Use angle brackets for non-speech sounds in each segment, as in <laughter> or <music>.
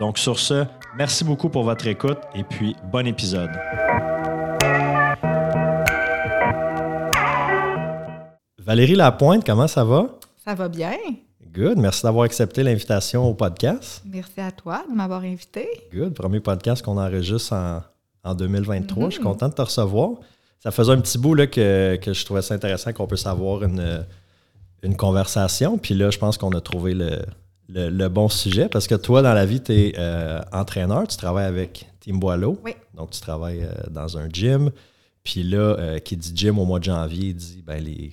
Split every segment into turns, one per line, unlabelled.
Donc sur ce, merci beaucoup pour votre écoute et puis bon épisode. Valérie Lapointe, comment ça va?
Ça va bien.
Good. Merci d'avoir accepté l'invitation au podcast.
Merci à toi de m'avoir invité.
Good. Premier podcast qu'on enregistre en, en 2023. Je suis
Mhm.
content de te recevoir. Ça faisait un petit bout là, que, que je trouvais ça intéressant qu'on puisse avoir une, une conversation. Puis là, je pense qu'on a trouvé le, le- le bon sujet parce que toi, dans la vie, tu es entraîneur. Tu travailles avec Team Boileau.
Oui.
Donc, tu travailles euh, dans un gym. Puis là, euh, qui dit gym au mois de janvier, dit ben, les,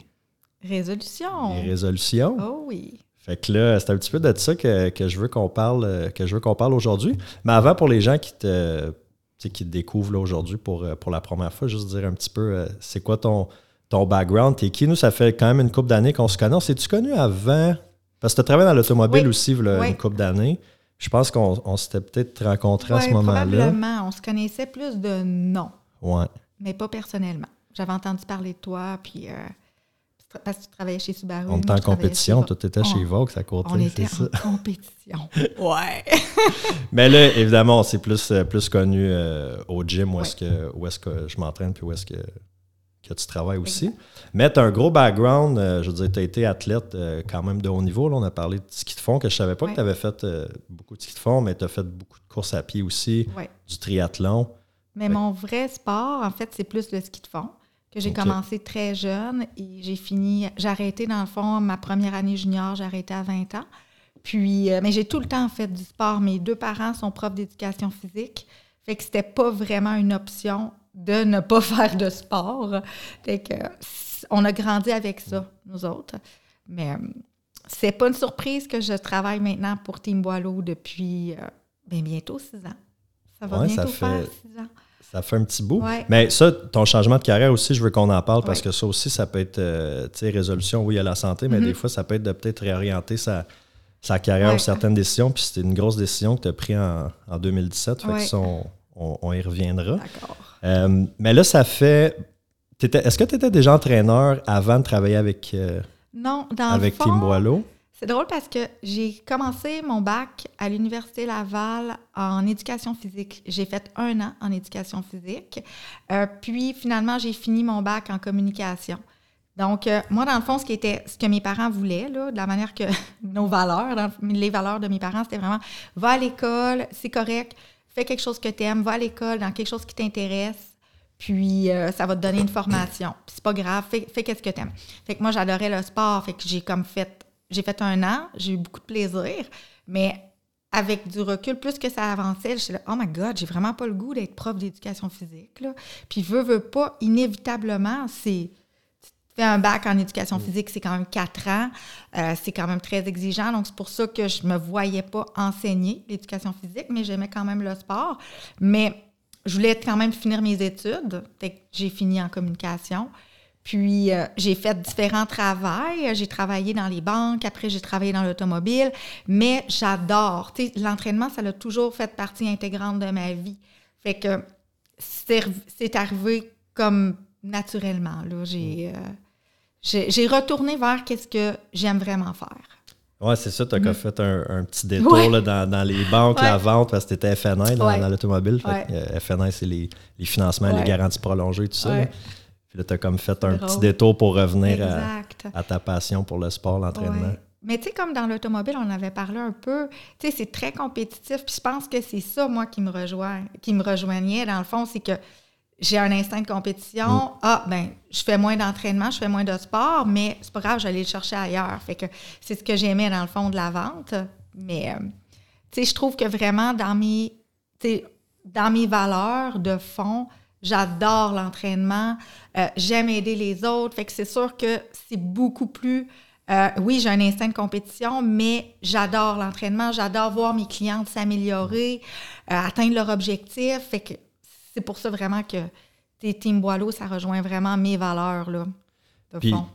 Résolution.
les résolutions.
Oh oui.
Fait que là, c'est un petit peu de ça que, que je veux qu'on parle, euh, que je veux qu'on parle aujourd'hui. Mais avant, pour les gens qui te, tu qui te découvrent aujourd'hui pour, euh, pour la première fois, juste dire un petit peu, euh, c'est quoi ton, ton background? T'es qui? Nous, ça fait quand même une couple d'années qu'on se connaît. On s'est-tu connu avant? Parce que tu travaillé dans l'automobile
Oui.
aussi, là,
Oui.
une couple d'années. Je pense qu'on on s'était peut-être rencontrés à ce moment-là.
Probablement. On se connaissait plus de nom,
Ouais.
mais pas personnellement. J'avais entendu parler de toi, puis euh, parce que tu travaillais chez Subaru.
On était en compétition. Toi, étais chez Vox à côté.
On était
c'est ça.
en <laughs> compétition. ouais. <laughs>
Mais là, évidemment, on s'est plus, euh, plus connu euh, au gym où est-ce que, où est-ce que je m'entraîne puis où est-ce que, que tu travailles aussi. Mais tu as un gros background. euh, je veux dire, tu as été athlète euh, quand même de haut niveau. Là, on a parlé de ski de fond, que je savais pas que tu avais fait euh, beaucoup de ski de fond, mais tu as fait beaucoup de courses à pied aussi,
ouais.
du triathlon.
Mais mon vrai sport, en fait, c'est plus le ski de fond, que j'ai commencé très jeune et j'ai fini, j'ai arrêté dans le fond ma première année junior, j'ai arrêté à 20 ans. Puis, mais j'ai tout le temps fait du sport. Mes deux parents sont profs d'éducation physique, fait que c'était pas vraiment une option de ne pas <laughs> faire de sport. Fait que on a grandi avec ça, nous autres. Mais euh, c'est pas une surprise que je travaille maintenant pour Team Boileau depuis euh, ben, bientôt six ans. Ça va
Ouais, ça
bientôt
fait-
faire six ans.
Ça fait un petit bout.
Ouais.
Mais ça, ton changement de carrière aussi, je veux qu'on en parle parce
Ouais.
que ça aussi, ça peut être, euh, tu sais, résolution, oui, il y a la santé, mais
Mhm.
des fois, ça peut être de peut-être réorienter sa, sa carrière ou certaines décisions. Puis c'était une grosse décision que tu as prise en, en 2017. Fait que. On, y reviendra.
D'accord.
Euh, mais là, ça fait. Est-ce que tu étais déjà entraîneur avant de travailler avec, euh,
Non, dans
avec
le fond,
Team Boileau?
c'est drôle parce que j'ai commencé mon bac à l'Université Laval en éducation physique. J'ai fait un an en éducation physique. Euh, puis finalement, j'ai fini mon bac en communication. Donc, euh, moi, dans le fond, ce qui était ce que mes parents voulaient, là, de la manière que <laughs> nos valeurs, dans les valeurs de mes parents, c'était vraiment va à l'école, c'est correct, fais quelque chose que tu aimes, va à l'école dans quelque chose qui t'intéresse, puis euh, ça va te donner une formation. Puis c'est pas grave, fais, fais qu'est-ce que tu aimes. Fait que moi, j'adorais le sport, fait que j'ai comme fait, j'ai fait un an, j'ai eu beaucoup de plaisir, mais avec du recul, plus que ça avançait, j'étais là, oh my God, j'ai vraiment pas le goût d'être prof d'éducation physique. Puis veux, veux pas, inévitablement, c'est. Tu fais un bac en éducation physique, c'est quand même quatre ans. Euh, c'est quand même très exigeant. Donc, c'est pour ça que je me voyais pas enseigner l'éducation physique, mais j'aimais quand même le sport. Mais je voulais quand même finir mes études. J'ai fini en communication. Puis, euh, j'ai fait différents travails. J'ai travaillé dans les banques. Après, j'ai travaillé dans l'automobile. Mais j'adore. L'entraînement, ça a toujours fait partie intégrante de ma vie. Fait que c'est c'est arrivé comme naturellement. Là. J'ai, euh, j'ai, retourné vers qu'est-ce que j'aime vraiment faire.
Ouais, c'est ça, tu as
Mhm.
fait un, un petit détour
Ouais.
là, dans, dans les banques,
Ouais.
la vente, parce que tu étais FNI dans,
Ouais.
dans l'automobile. Que, euh, FNI, c'est les, les financements, les garanties prolongées, tout ça. Là. Puis là, tu as comme fait un
Drôle.
petit détour pour revenir à, à ta passion pour le sport, l'entraînement.
Mais tu sais, comme dans l'automobile, on avait parlé un peu, tu sais, c'est très compétitif. Puis je pense que c'est ça, moi, qui me rejoint, qui me rejoignait, dans le fond, c'est que j'ai un instinct de compétition. Ah, ben, je fais moins d'entraînement, je fais moins de sport, mais c'est pas grave, j'allais le chercher ailleurs. Fait que c'est ce que j'aimais dans le fond de la vente. Mais, euh, tu sais, je trouve que vraiment dans mes, dans mes valeurs de fond, j'adore l'entraînement, euh, j'aime aider les autres. Fait que c'est sûr que c'est beaucoup plus. Euh, oui, j'ai un instinct de compétition, mais j'adore l'entraînement, j'adore voir mes clientes s'améliorer, atteindre leur objectif. Fait que c'est pour ça vraiment que Team Boileau, ça rejoint vraiment mes valeurs là, de fond.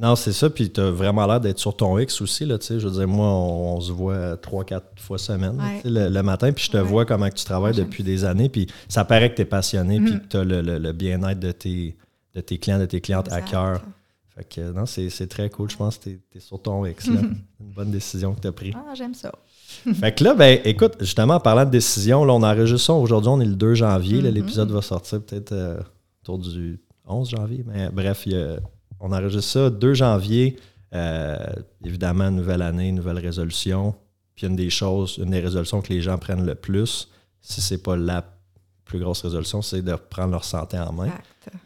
Non, c'est ça. Puis tu as vraiment l'air d'être sur ton X aussi. Là, je veux dire, moi, on, se voit trois, quatre fois semaine le, matin. Puis je te vois comment tu travailles depuis des années. Puis ça paraît que tu es passionné. Puis mm. que tu as le, bien-être de tes, de tes clients, de tes clientes à cœur. Fait que non, c'est très cool. Je pense que tu es, sur ton X. Là. <laughs> Une bonne décision que tu as prise.
Ah, j'aime ça. <laughs>
fait que là, ben, écoute, justement, en parlant de décision, là, on enregistre ça aujourd'hui, on est le 2 janvier. Mm-hmm. L'épisode va sortir peut-être euh, autour du 11 janvier. Mais bref, on enregistre ça 2 janvier. Euh, évidemment, nouvelle année, nouvelle résolution. Puis une des choses, une des résolutions que les gens prennent le plus, si c'est pas la plus grosse résolution, c'est de prendre leur santé en main,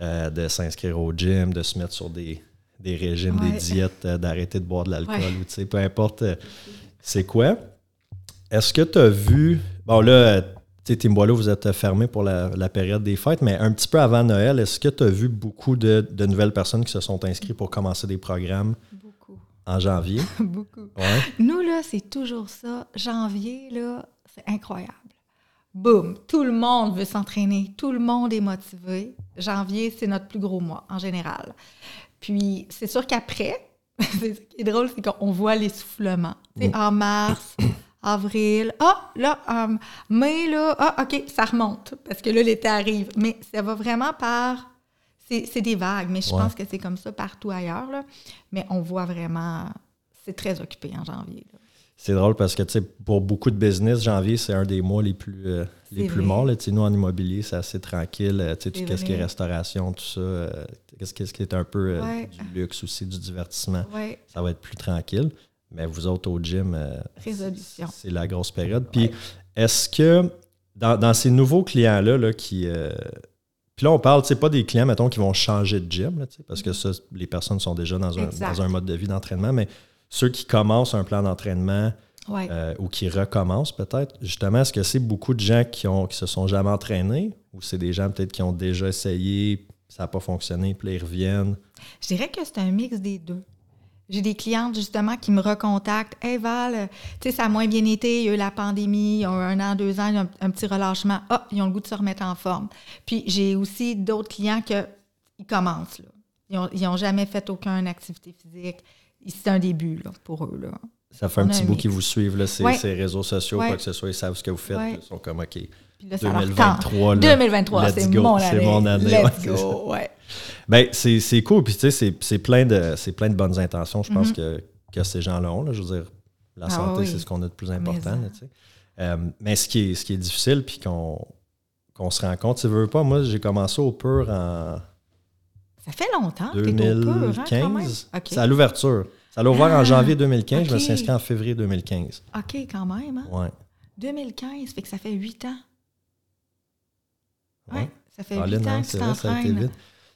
euh, de s'inscrire au gym, de se mettre sur des, régimes, des diètes, d'arrêter de boire de l'alcool, ou peu importe c'est quoi. Est-ce que tu as vu. Bon, là, tu sais, vous êtes fermé pour la, période des fêtes, mais un petit peu avant Noël, est-ce que tu as vu beaucoup de, nouvelles personnes qui se sont inscrites pour commencer des programmes? Beaucoup. En janvier? <laughs>
beaucoup. Nous, là, c'est toujours ça. Janvier, là, c'est incroyable. Boum! Tout le monde veut s'entraîner. Tout le monde est motivé. Janvier, c'est notre plus gros mois, en général. Puis, c'est sûr qu'après, <laughs> ce qui est drôle, c'est qu'on voit l'essoufflement. Mm. En mars, avril. Ah, là, euh, mai, là, ah, OK, ça remonte parce que là, l'été arrive. Mais ça va vraiment par. C'est des vagues, mais je pense que c'est comme ça partout ailleurs. Là. Mais on voit vraiment. C'est très occupé en janvier.
C'est drôle parce que, tu sais, pour beaucoup de business, janvier, c'est un des mois les plus, euh, les plus morts. Là. Nous, en immobilier, c'est assez tranquille. Euh, tu sais, qu'est-ce qui est restauration, tout ça, qu'est-ce qui est un peu du luxe aussi, du divertissement, ça va être plus tranquille. Mais vous autres au gym, euh, c'est la grosse période. Puis est-ce que dans, ces nouveaux clients-là là, qui. Euh, puis là, on parle, c'est pas des clients, mettons, qui vont changer de gym, parce que ça, les personnes sont déjà dans un, dans un mode de vie d'entraînement, mais ceux qui commencent un plan d'entraînement euh, ou qui recommencent peut-être, justement, est-ce que c'est beaucoup de gens qui ont qui se sont jamais entraînés ou c'est des gens peut-être qui ont déjà essayé, ça n'a pas fonctionné, puis ils reviennent?
Je dirais que c'est un mix des deux. J'ai des clientes justement qui me recontactent. Hey Val, tu sais, ça a moins bien été, il y a eu la pandémie, ils ont un an, deux ans, un, un petit relâchement. Ah, ils ont le goût de se remettre en forme. Puis j'ai aussi d'autres clients qui commencent. Là. Ils n'ont jamais fait aucune activité physique. C'est un début là, pour eux. Là.
Ça fait un petit bout qu'ils vous suivent, là, ces, réseaux sociaux, quoi que ce soit, ils savent ce que vous faites. Ils sont comme OK. 2023,
2023, c'est mon année. C'est mon année. Let's go, ouais.
Ben, c'est cool. Puis, tu sais, c'est plein, de, plein de bonnes intentions, je pense, mm-hmm. que, que, ces gens-là ont. Là. Je veux dire, la ah santé, c'est ce qu'on a de plus important. mais, euh, mais ce, qui est, ce qui est difficile, puis qu'on se rend compte, tu veux pas, moi, j'ai commencé au pur en.
Ça fait longtemps
2015. Pur, hein, C'est à l'ouverture. Ça l'a ouvert en ah, janvier 2015. Je me suis inscrit en février 2015.
OK, quand même. Hein?
Ouais.
2015, fait que ça fait huit ans. Oui, ça fait huit ans que tu t'entraînes.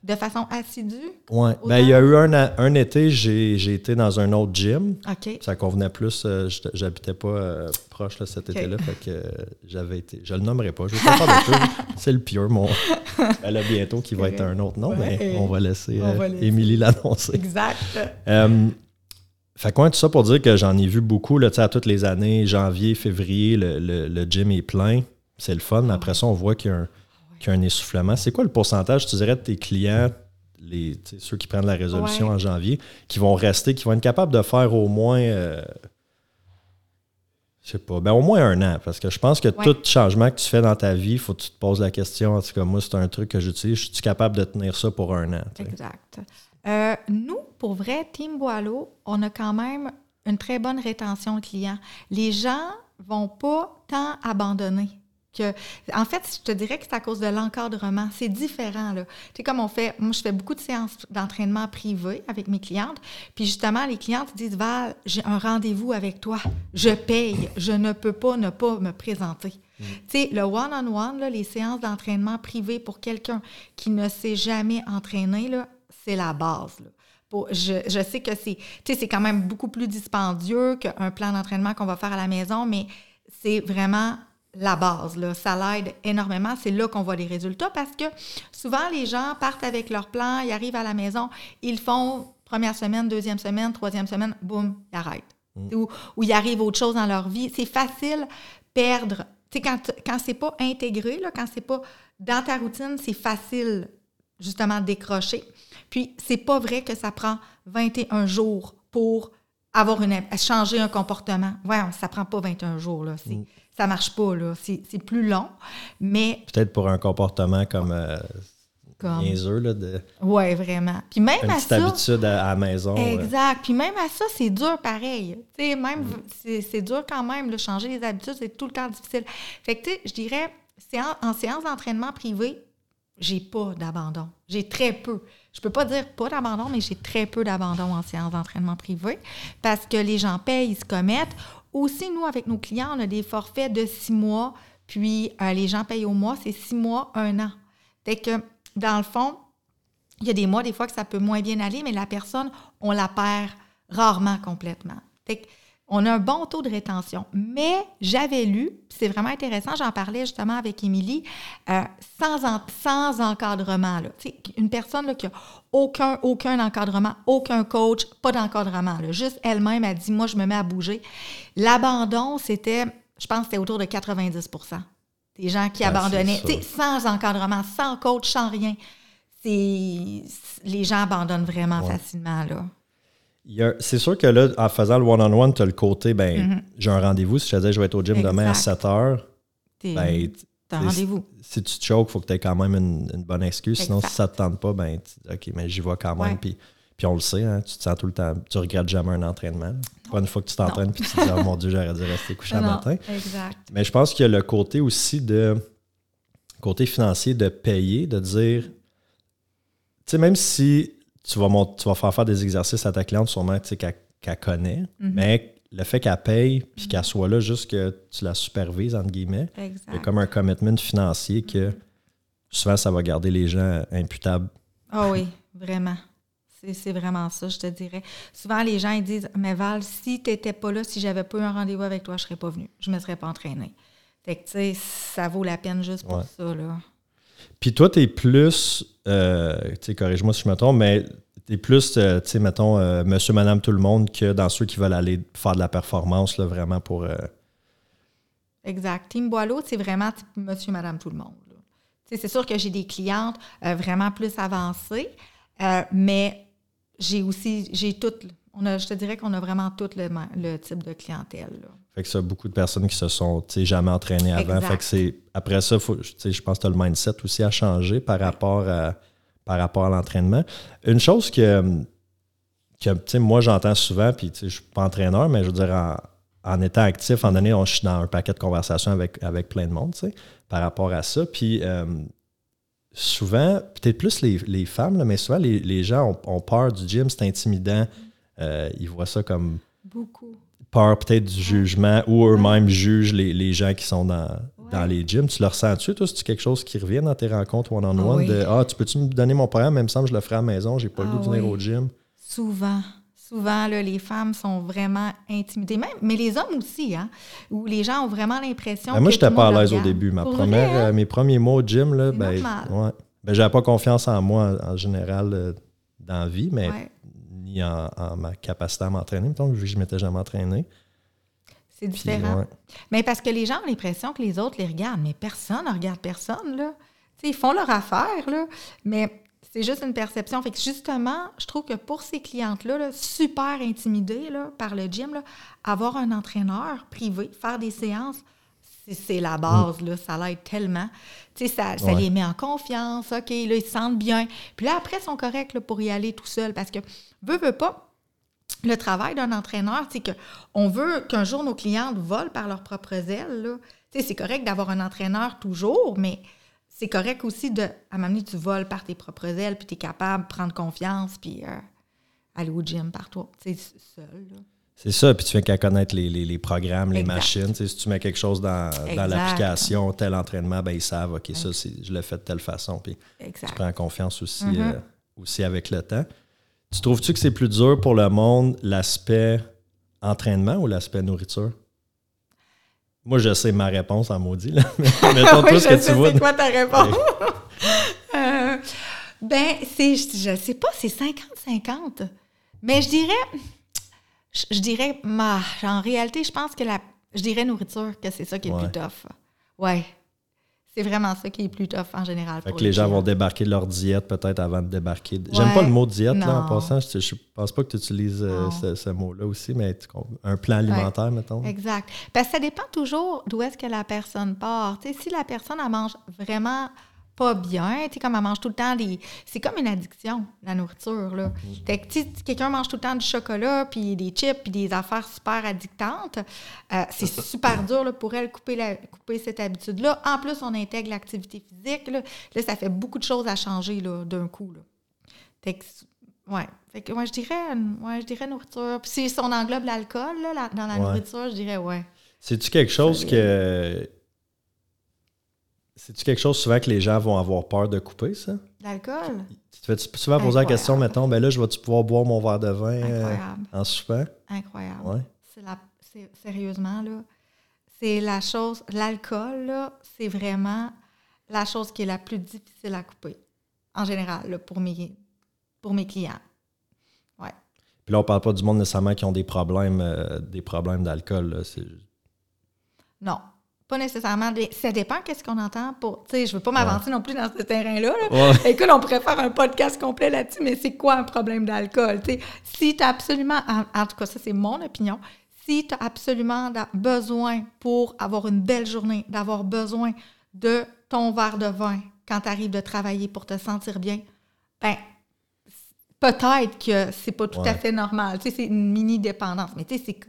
De façon assidue?
Oui. Ben, il y a eu un, un été, j'ai été dans un autre gym.
OK.
Ça convenait plus. Euh, J'habitais pas euh, proche là, cet été-là. Fait que euh, j'avais été. Je le nommerai pas. Je vais pas faire de <laughs> C'est le pire, mon. Elle a bientôt qui va être un autre nom, mais on va laisser, Émilie l'annoncer.
Exact.
Fait quoi, tout ça pour dire que j'en ai vu beaucoup là, à toutes les années, janvier, février, le, le, gym est plein. C'est le fun, mais après ça, on voit qu'il y a un un essoufflement. C'est quoi le pourcentage, tu dirais, de tes clients, les, ceux qui prennent la résolution en janvier, qui vont rester, qui vont être capables de faire au moins, euh, je sais pas, ben au moins un an, parce que je pense que tout changement que tu fais dans ta vie, il faut que tu te poses la question, en tout cas, moi, c'est un truc que j'utilise, je suis capable de tenir ça pour un an?
Exact. Euh, nous, pour vrai, Team Boileau, on a quand même une très bonne rétention de clients. Les gens vont pas tant abandonner Que, en fait, je te dirais que c'est à cause de l'encadrement. C'est différent. Là. Tu sais, comme on fait, moi, je fais beaucoup de séances d'entraînement privé avec mes clientes. Puis justement, les clientes disent Val, j'ai un rendez-vous avec toi. Je paye. Je ne peux pas ne pas me présenter. Mm. Tu sais, le one-on-one, les séances d'entraînement privé pour quelqu'un qui ne s'est jamais entraîné, c'est la base. je, je, sais que c'est, c'est quand même beaucoup plus dispendieux qu'un plan d'entraînement qu'on va faire à la maison, mais c'est vraiment la base. Là. Ça l'aide énormément. C'est là qu'on voit les résultats parce que souvent, les gens partent avec leur plan, ils arrivent à la maison, ils font première semaine, deuxième semaine, troisième semaine, boum, ils arrêtent. Mm. Ou, ou ils arrivent autre chose dans leur vie. C'est facile perdre. Tu sais, quand, quand c'est pas intégré, là, quand c'est pas dans ta routine, c'est facile justement décrocher. Puis, c'est pas vrai que ça prend 21 jours pour avoir une changer un comportement. Ouais, ça prend pas 21 jours là, c'est, mm. Ça marche pas là, c'est, plus long, mais
peut-être pour un comportement comme euh, comme là de
Ouais, vraiment. Puis même
une
à
petite habitude à, la maison.
Exact. Puis même à ça, c'est dur pareil. Tu sais même mm. c'est, dur quand même de changer les habitudes, c'est tout le temps difficile. Fait que tu sais, je dirais en séance d'entraînement privé, j'ai pas d'abandon. J'ai très peu. Je peux pas dire pas d'abandon, mais j'ai très peu d'abandon en séance d'entraînement privé parce que les gens payent, ils se commettent. Aussi, nous, avec nos clients, on a des forfaits de six mois, puis euh, les gens payent au mois, c'est six mois, un an. Dans le fond, il y a des mois, des fois, que ça peut moins bien aller, mais la personne, on la perd rarement complètement. On a un bon taux de rétention. Mais j'avais lu, c'est vraiment intéressant, j'en parlais justement avec Émilie, euh, sans, sans encadrement. Là. Une personne qui n'a aucun, aucun encadrement, aucun coach, pas d'encadrement. Juste elle-même a dit, moi, je me mets à bouger. L'abandon, c'était, je pense, c'était autour de 90% Des gens qui abandonnaient, sans encadrement, sans coach, sans rien. Les gens abandonnent vraiment facilement. Là.
C'est sûr que là, en faisant le one-on-one, tu as le côté, ben, mm-hmm. j'ai un rendez-vous. Si je te disais, je vais être au gym demain à 7 h, ben,
un rendez-vous.
Si tu te choques, il faut que tu aies quand même une, bonne excuse. Sinon, si ça ne te tente pas, ben, OK, mais j'y vais quand même. Puis, puis on le sait, hein, tu te sens tout le temps, tu regrettes jamais un entraînement. Pas une fois que tu t'entraînes, puis tu te dis, oh mon Dieu, j'aurais dû rester <laughs> couché le matin.
Exact.
Mais je pense qu'il y a le côté aussi de, côté financier de payer, de dire, tu sais, même si tu vas, tu vas faire faire des exercices à ta cliente, sûrement qu'elle connaît, mhm. mais le fait qu'elle paye puis mhm. qu'elle soit là juste que tu la supervises, entre guillemets, il y a comme un commitment financier que souvent ça va garder les gens imputables.
Ah oui, vraiment. C'est vraiment ça, je te dirais. Souvent, les gens ils disent Mais Val, si tu n'étais pas là, si j'avais pas eu un rendez-vous avec toi, je ne serais pas venue. Je ne me serais pas entraînée. Fait que, tu sais, ça vaut la peine juste pour ça, là.
Puis toi, tu es plus, euh, corrige-moi si je me trompe, mais tu es plus, euh, tu sais, mettons, euh, monsieur, madame, tout le monde que dans ceux qui veulent aller faire de la performance, là, vraiment pour.
Exact. Team Boileau, c'est vraiment monsieur, madame, tout le monde. C'est sûr que j'ai des clientes vraiment plus avancées, mais j'ai aussi, j'ai toutes, on a, je te dirais qu'on a vraiment tout le, type de clientèle. Là.
Fait que ça, beaucoup de personnes qui se sont jamais entraînées avant. Fait que c'est après ça, faut, je pense que tu as le mindset aussi à changer par rapport à, par rapport à l'entraînement. Une chose que, que moi j'entends souvent, puis je ne suis pas entraîneur, mais je veux dire, en, étant actif, en donné, on, je suis dans un paquet de conversations avec, avec plein de monde par rapport à ça. Puis euh, souvent, peut-être plus les, femmes, mais souvent les, gens ont, peur du gym, c'est intimidant. Euh, ils voient ça comme.
Beaucoup
peur peut-être du jugement ou eux-mêmes jugent les, gens qui sont dans, dans les gyms. Tu le ressens-tu, toi? C'est quelque chose qui revient dans tes rencontres one-on-one? Ah de Ah, tu peux-tu me donner mon programme? Même semble que je le ferai à la maison, j'ai pas le goût de ah venir au gym.
Souvent. Souvent, là, les femmes sont vraiment intimidées, même, mais les hommes aussi, hein, où les gens ont vraiment l'impression ben,
Moi, je n'étais pas à l'aise au début. Ma première, hein? euh, mes premiers mots au gym, là, ben, ouais. ben, j'avais pas confiance en moi en, général euh, dans la vie, mais en, ma capacité à m'entraîner. Donc, je ne m'étais jamais entraîné.
C'est différent. Mais parce que les gens ont l'impression que les autres les regardent, mais personne ne regarde personne. Là. ils font leur affaire, là, mais c'est juste une perception. Fait que justement, je trouve que pour ces clientes-là, super intimidées là, par le gym, là, avoir un entraîneur privé, faire des séances, c'est la base, là, ça l'aide tellement. Tu sais, ça, ça les met en confiance, OK, là, ils se sentent bien. Puis là, après, ils sont corrects là, pour y aller tout seul parce que, veut, veut pas, le travail d'un entraîneur, c'est qu'on veut qu'un jour nos clientes volent par leurs propres ailes. Là. Tu sais, c'est correct d'avoir un entraîneur toujours, mais c'est correct aussi de, à m'amener, tu voles par tes propres ailes, puis tu es capable de prendre confiance, puis euh, aller au gym par toi, tu sais, seul.
C'est ça, puis tu viens qu'à connaître les, les, les, programmes, les machines. Si tu mets quelque chose dans, dans l'application, tel entraînement, ben ils savent, OK, ça, je le fais de telle façon. Puis tu prends confiance aussi, mm-hmm. euh, aussi avec le temps. Tu trouves-tu que c'est plus dur pour le monde l'aspect entraînement ou l'aspect nourriture? Moi, je sais ma réponse en maudit. Là. <laughs>
Mettons oui, tout ce que tu vois. C'est quoi ta réponse? <laughs> euh, ben, c'est, je sais pas, c'est 50-50. Mais je dirais je, dirais, ma, en réalité, je pense que la, je dirais nourriture, que c'est ça qui est le plus tough. Ouais. C'est vraiment ça qui est plus tough en général.
Fait que les, gens vont débarquer de leur diète peut-être avant de débarquer. J'aime pas le mot diète là, en passant. Je, je pense pas que tu utilises euh, ce, mot-là aussi, mais un plan alimentaire, mettons.
Exact. Parce que ça dépend toujours d'où est-ce que la personne part. si la personne elle mange vraiment pas bien. Tu sais, comme elle mange tout le temps des. C'est comme une addiction, la nourriture, là. Mm-hmm. Fait que, si quelqu'un mange tout le temps du chocolat, puis des chips, puis des affaires super addictantes, euh, c'est <laughs> super dur là, pour elle couper, la, couper cette habitude-là. En plus, on intègre l'activité physique. Là. là, ça fait beaucoup de choses à changer d'un coup. Là. Fait que, ouais. Fait que, ouais, je dirais, ouais, je dirais nourriture. Puis si on englobe l'alcool là, dans la nourriture, je dirais ouais.
C'est-tu quelque chose que c'est-tu quelque chose souvent que les gens vont avoir peur de couper, ça?
L'alcool?
Tu te fais souvent poser la question, mettons, ben là, je vais-tu pouvoir boire mon verre de vin euh, en soupant?
Incroyable. Ouais. C'est la, sérieusement, là, c'est la chose, l'alcool, là, c'est vraiment la chose qui est la plus difficile à couper, en général, là, pour, mes, pour mes clients. Ouais.
Puis là, on parle pas du monde nécessairement qui ont des problèmes, euh, des problèmes d'alcool.
Non, pas nécessairement. Ça dépend qu'est-ce qu'on entend pour. Tu sais, je veux pas m'avancer non plus dans ce terrain-là. <laughs> Écoute, on pourrait faire un podcast complet là-dessus, mais c'est quoi un problème d'alcool? Tu sais, si tu as absolument. En, tout cas, ça, c'est mon opinion. Si tu as absolument besoin pour avoir une belle journée, d'avoir besoin de ton verre de vin quand tu arrives de travailler pour te sentir bien, ben peut-être que c'est pas tout à fait normal. Tu sais, c'est une mini dépendance. Mais tu sais, c'est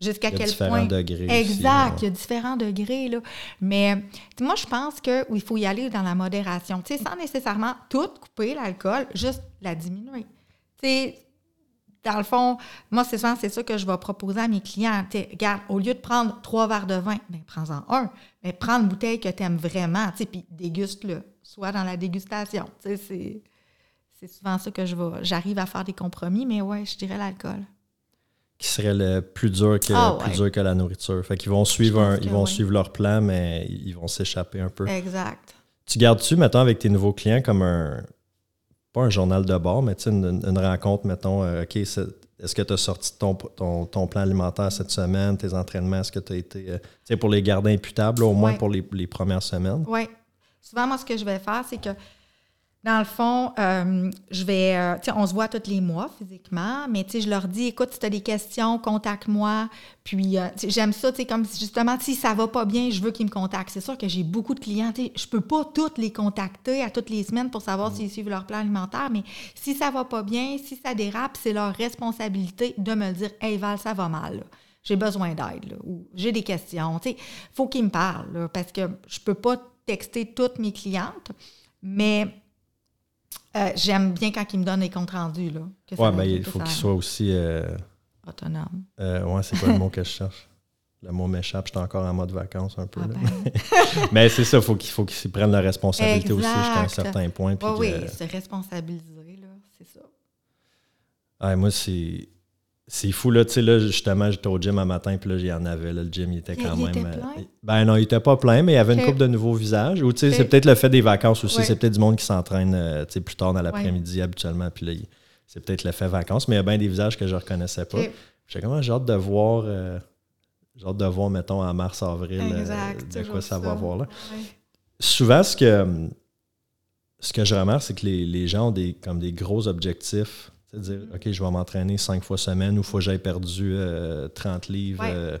jusqu'à quel point?
Degrés
exact, il y a différents degrés. Là. Mais moi, je pense qu'il faut y aller dans la modération. Tu sais, sans nécessairement tout couper l'alcool, juste la diminuer. Tu sais, dans le fond, moi, c'est souvent c'est ça que je vais proposer à mes clients. regarde, au lieu de prendre trois verres de vin, ben, prends-en un. Mais prends une bouteille que tu aimes vraiment, tu sais, puis déguste-le. Soit dans la dégustation. Tu sais, c'est, c'est souvent ça que je vais. J'arrive à faire des compromis, mais ouais, je dirais l'alcool
qui serait le plus dur que, ah, plus dur que la nourriture. Fait qu'ils vont suivre ils vont suivre leur plan, mais ils vont s'échapper un peu.
Exact.
Tu gardes-tu, mettons, avec tes nouveaux clients comme un pas un journal de bord, mais une, une rencontre, mettons, euh, OK, est-ce que tu as sorti ton, ton, plan alimentaire cette semaine, tes entraînements, est-ce que tu as été, euh, tu sais, pour les garder imputables, au moins pour les, les premières semaines?
Oui. Souvent, moi, ce que je vais faire, c'est que dans le fond, euh, je vais, euh, sais, on se voit tous les mois physiquement, mais je leur dis, écoute, si tu as des questions, contacte-moi. Puis euh, j'aime ça, tu sais, comme justement, si ça va pas bien, je veux qu'ils me contactent. C'est sûr que j'ai beaucoup de clients, je peux pas toutes les contacter à toutes les semaines pour savoir s'ils suivent leur plan alimentaire, mais si ça va pas bien, si ça dérape, c'est leur responsabilité de me le dire, hey Val, ça va mal. J'ai besoin d'aide, ou j'ai des questions. Il faut qu'ils me parlent, parce que je peux pas texter toutes mes clientes, mais euh, j'aime bien quand il me donne les comptes rendus. Là,
oui, mais il faut qu'il soit aussi. Euh,
Autonome.
Euh, oui, c'est quoi le mot que je cherche? Le mot m'échappe, j'étais encore en mode vacances un peu. Ah ben. <laughs> mais c'est ça, faut qu'il faut qu'ils prennent la responsabilité aussi jusqu'à un certain point.
Puis oui, oui, se responsabiliser, là, c'est ça.
Ah, moi, c'est c'est fou, là, tu sais, là, justement, j'étais au gym un matin, puis là, il y en avait, là, le gym, il était quand même...
Était plein?
ben non, il était pas plein, mais il y avait une coupe de nouveaux visages. Ou, tu sais, c'est peut-être le fait des vacances aussi, c'est peut-être du monde qui s'entraîne, euh, tu sais, plus tard dans l'après-midi, habituellement, puis là, c'est peut-être l'effet vacances, mais il y a bien des visages que je reconnaissais pas. J'ai comment j'ai hâte de voir, euh, j'ai hâte de voir, mettons, en mars-avril, euh, de quoi ça, va avoir là. Souvent, ce que, ce que je remarque, c'est que les, les gens ont des, comme des gros objectifs c'est-à-dire. OK, je vais m'entraîner cinq fois semaine ou faut que j'aie perdu 30 euh, livres. Euh,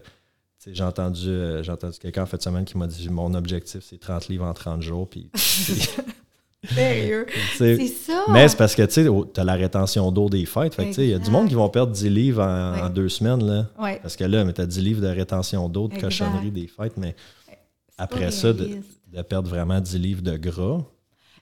j'ai entendu, euh, entendu quelqu'un en fait semaine qui m'a dit mon objectif, c'est 30 livres en 30 jours. Puis, <laughs>
Sérieux? <laughs> C'est ça.
Mais c'est parce que tu as la rétention d'eau des fêtes. il y a du monde qui vont perdre 10 livres en, deux semaines. Là, Parce que là, tu as 10 livres de rétention d'eau, de cochonnerie des fêtes. Mais après ça, de, de perdre vraiment 10 livres de gras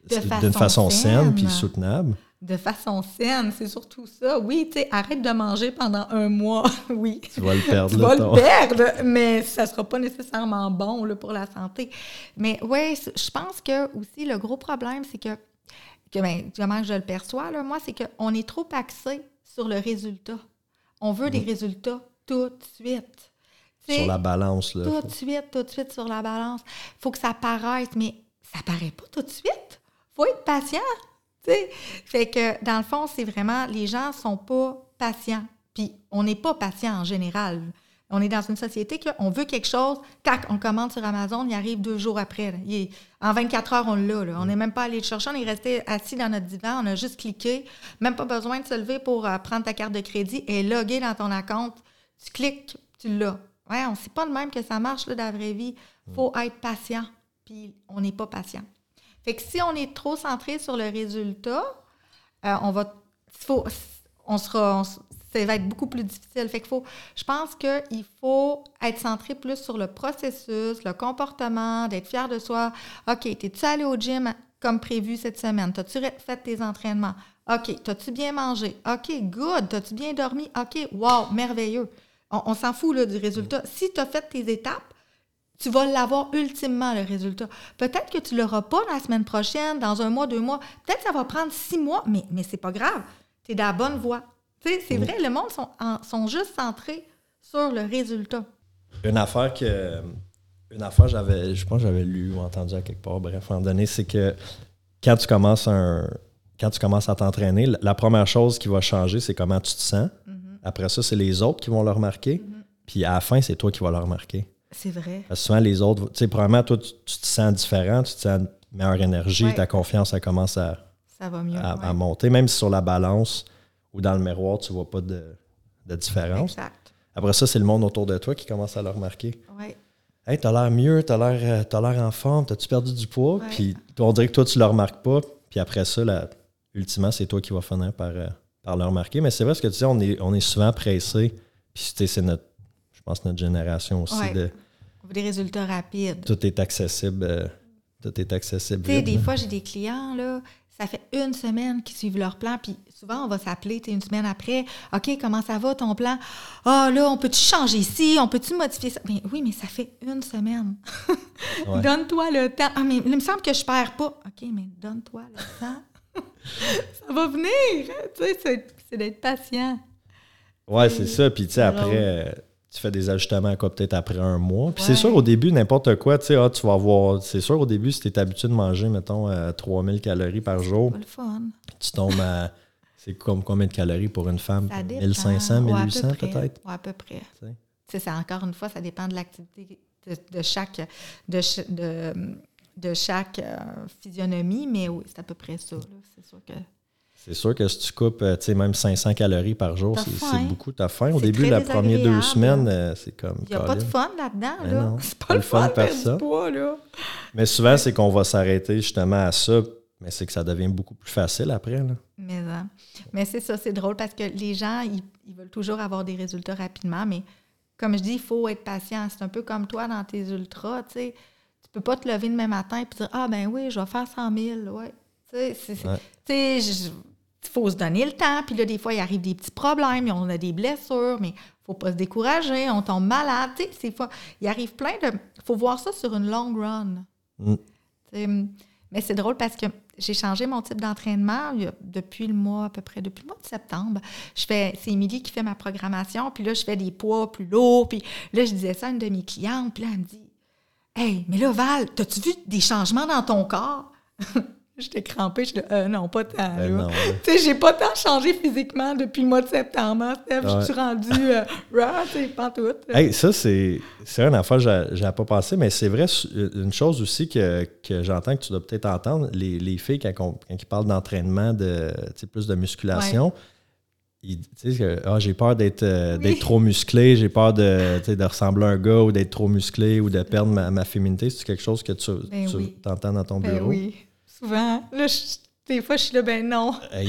d'une
façon
façon saine
saine.
puis soutenable.
De façon saine, c'est surtout ça. Oui, tu sais, arrête de manger pendant un mois. <laughs> oui.
Tu vas le perdre.
Tu vas le perdre, mais ça sera pas nécessairement bon là, pour la santé. Mais oui, je pense que aussi le gros problème, c'est que, que ben, comment je le perçois, là, moi, c'est qu'on est trop axé sur le résultat. On veut des résultats tout de suite.
Sur la balance. Là,
tout de suite, tout de suite sur la balance. Il faut que ça paraisse, mais ça paraît pas tout de suite. Faut être patient. Fait que, dans le fond, c'est vraiment, les gens sont pas patients. Puis, on n'est pas patient en général. On est dans une société qu'on veut quelque chose, tac, on commande sur Amazon, il arrive deux jours après. Il est- en 24 heures, on l'a. On n'est même pas allé le chercher, on est resté assis dans notre divan, on a juste cliqué. Même pas besoin de se lever pour euh, prendre ta carte de crédit et loguer dans ton compte. Tu cliques, tu l'as. Ouais, on sait pas de même que ça marche là, dans la vraie vie. faut être patient, puis on n'est pas patient. Fait que si on est trop centré sur le résultat, euh, on va, faut, on sera, ça va être beaucoup plus difficile. Fait qu'il faut, je pense qu'il faut être centré plus sur le processus, le comportement, d'être fier de soi. OK, t'es-tu allé au gym comme prévu cette semaine? T'as-tu fait tes entraînements? OK, t'as-tu bien mangé? OK, good. T'as-tu bien dormi? OK, wow, merveilleux. On, on s'en fout là, du résultat. Si tu as fait tes étapes, tu vas l'avoir ultimement, le résultat. Peut-être que tu ne l'auras pas la semaine prochaine, dans un mois, deux mois. Peut-être que ça va prendre six mois, mais, mais c'est pas grave. Tu es dans la bonne voie. C'est vrai, le monde sont, en- sont juste centrés sur le résultat.
Une affaire que. Une affaire, j'avais, je pense que j'avais lu ou entendu à quelque part, bref, à un moment donné, c'est que quand tu commences un. Quand tu commences à t'entraîner, la- la première chose qui va changer, c'est comment tu te sens. Après ça, c'est les autres qui vont le remarquer. Puis à la fin, c'est toi qui vas le remarquer.
C'est vrai.
Parce que souvent, les autres, tu sais, probablement, toi, tu, tu te sens différent, tu te sens meilleure énergie,
Ouais.
ta confiance, elle commence à,
Ça va mieux.
à-
ouais.
à monter. Même si sur la balance ou dans le miroir, tu vois pas de, de différence.
Exact.
Après ça, c'est le monde autour de toi qui commence à le remarquer.
Ouais.
Hey, t'as l'air mieux, t'as l'air, euh, t'as l'air en forme, t'as-tu perdu du poids?
Ouais.
Puis on dirait que toi, tu le remarques pas. Puis après ça, là, ultimement, c'est toi qui vas finir par, euh, par le remarquer. Mais c'est vrai ce que tu dis, on est, on est souvent pressé. Puis tu sais, c'est notre, je pense, notre génération aussi.
Ouais.
De,
On veut des résultats rapides.
tout est accessible. euh, tout est accessible.
Tu sais, des fois, j'ai des clients, là, ça fait une semaine qu'ils suivent leur plan, puis souvent, on va s'appeler, une semaine après. OK, comment ça va, ton plan? Ah, là, on peut-tu changer ici? On peut-tu modifier ça? Mais oui, mais ça fait une semaine. <laughs>
Ouais.
Donne-toi le temps. Ah, mais il me semble que je perds pas. OK, mais donne-toi le <laughs> temps. ça va venir. hein, Tu sais, c'est- d'être patient.
Ouais, c'est ça. Puis, tu sais, après, euh, tu fais des ajustements, quoi, peut-être après un mois. Puis,
Ouais.
c'est sûr, au début, n'importe quoi, tu sais, ah, tu vas avoir. C'est sûr, au début, si tu es habitué de manger, mettons, euh, 3000 calories par jour,
Pas le fun.
tu tombes à. <laughs> C'est comme combien de calories pour une femme?
Ça dépend.
1500,
Ouais, à peu
1800
près.
peut-être?
À peu près. Ça, encore une fois, ça dépend de l'activité de, de chaque, de, de, de chaque euh, physionomie, mais oui, c'est à peu près ça. C'est sûr que
C'est sûr que si tu coupes, euh, tu sais, même 500 calories par jour, c'est beaucoup. T'as faim. Au début, la première deux semaines, euh, c'est comme.
il n'y a pas de fun là-dedans. Là.
non,
C'est
pas
pas
le fun de faire ça.
du poids, là.
Mais souvent, c'est qu'on va s'arrêter justement à ça, mais c'est que ça devient beaucoup plus facile après. Là.
Mais, hein. mais c'est ça, c'est drôle parce que les gens, ils, ils veulent toujours avoir des résultats rapidement, mais comme je dis, il faut être patient. C'est un peu comme toi dans tes ultras, tu sais. Tu peux pas te lever demain matin et dire Ah, ben oui, je vais faire 100 000. Ouais. Tu sais, c'est- c'est-
Ouais.
Il faut se donner le temps. Puis là, des fois, il arrive des petits problèmes, on a des blessures, mais il faut pas se décourager, on tombe malade. C'est fa- il arrive plein de. Il faut voir ça sur une long run.
Mm.
Mais c'est drôle parce que j'ai changé mon type d'entraînement depuis le mois, à peu près, depuis le mois de septembre. Je fais, c'est Émilie qui fait ma programmation, puis là, je fais des poids plus lourds, puis là, je disais ça à une de mes clientes, puis là, elle me dit Hey, mais là, Val, t'as-tu vu des changements dans ton corps? J'étais crampée, je dis Euh, non, pas tant.
Ben.
Tu sais, j'ai pas tant changé physiquement depuis le mois de septembre, hein. Je suis rendue euh, raw, tu sais, pas tout.
Hey, ça, c'est c'est une affaire que j'a- j'avais pas pensé, mais c'est vrai, su- une chose aussi que, que j'entends que tu dois peut-être entendre, les, les filles, quand, quand ils parlent d'entraînement, de plus de musculation, ils disent que ah, j'ai peur d'être euh,
Oui.
d'être trop musclé, j'ai peur de, de ressembler à un gars ou d'être trop musclé ou de perdre ma, ma féminité. C'est quelque chose que tu,
Ben
tu
oui.
entends dans ton
Ben
bureau?
oui, souvent. Là, je- des fois, je suis là, ben non.
Hey,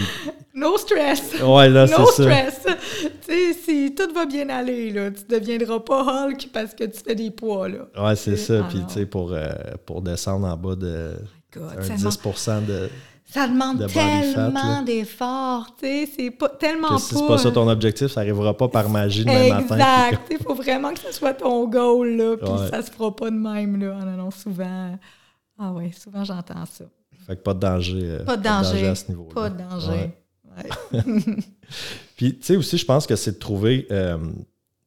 No stress.
ouais, là,
No
c'est ça.
stress. Tu sais, si tout va bien aller, là, tu deviendras pas Hulk parce que tu fais des poids, là.
Ouais, c'est ça.
Ah
Puis, tu sais, pour, euh, pour descendre en bas de
God,
un
ça
10 de.
Ça demande
de body fat,
tellement d'efforts, tu sais, c'est pas tellement
Que si c'est pas ça ton objectif, ça arrivera pas par magie demain matin.
Exact, <laughs> il faut vraiment que ce soit ton goal, là, puis
Ouais.
ça se fera pas de même, là. Ah non, non, souvent... Ah ouais, souvent j'entends ça.
Fait que pas de danger. euh,
Pas de danger.
à ce niveau-là.
Pas de danger. Ouais. <laughs>
Puis, tu sais, aussi, je pense que c'est de trouver. euh,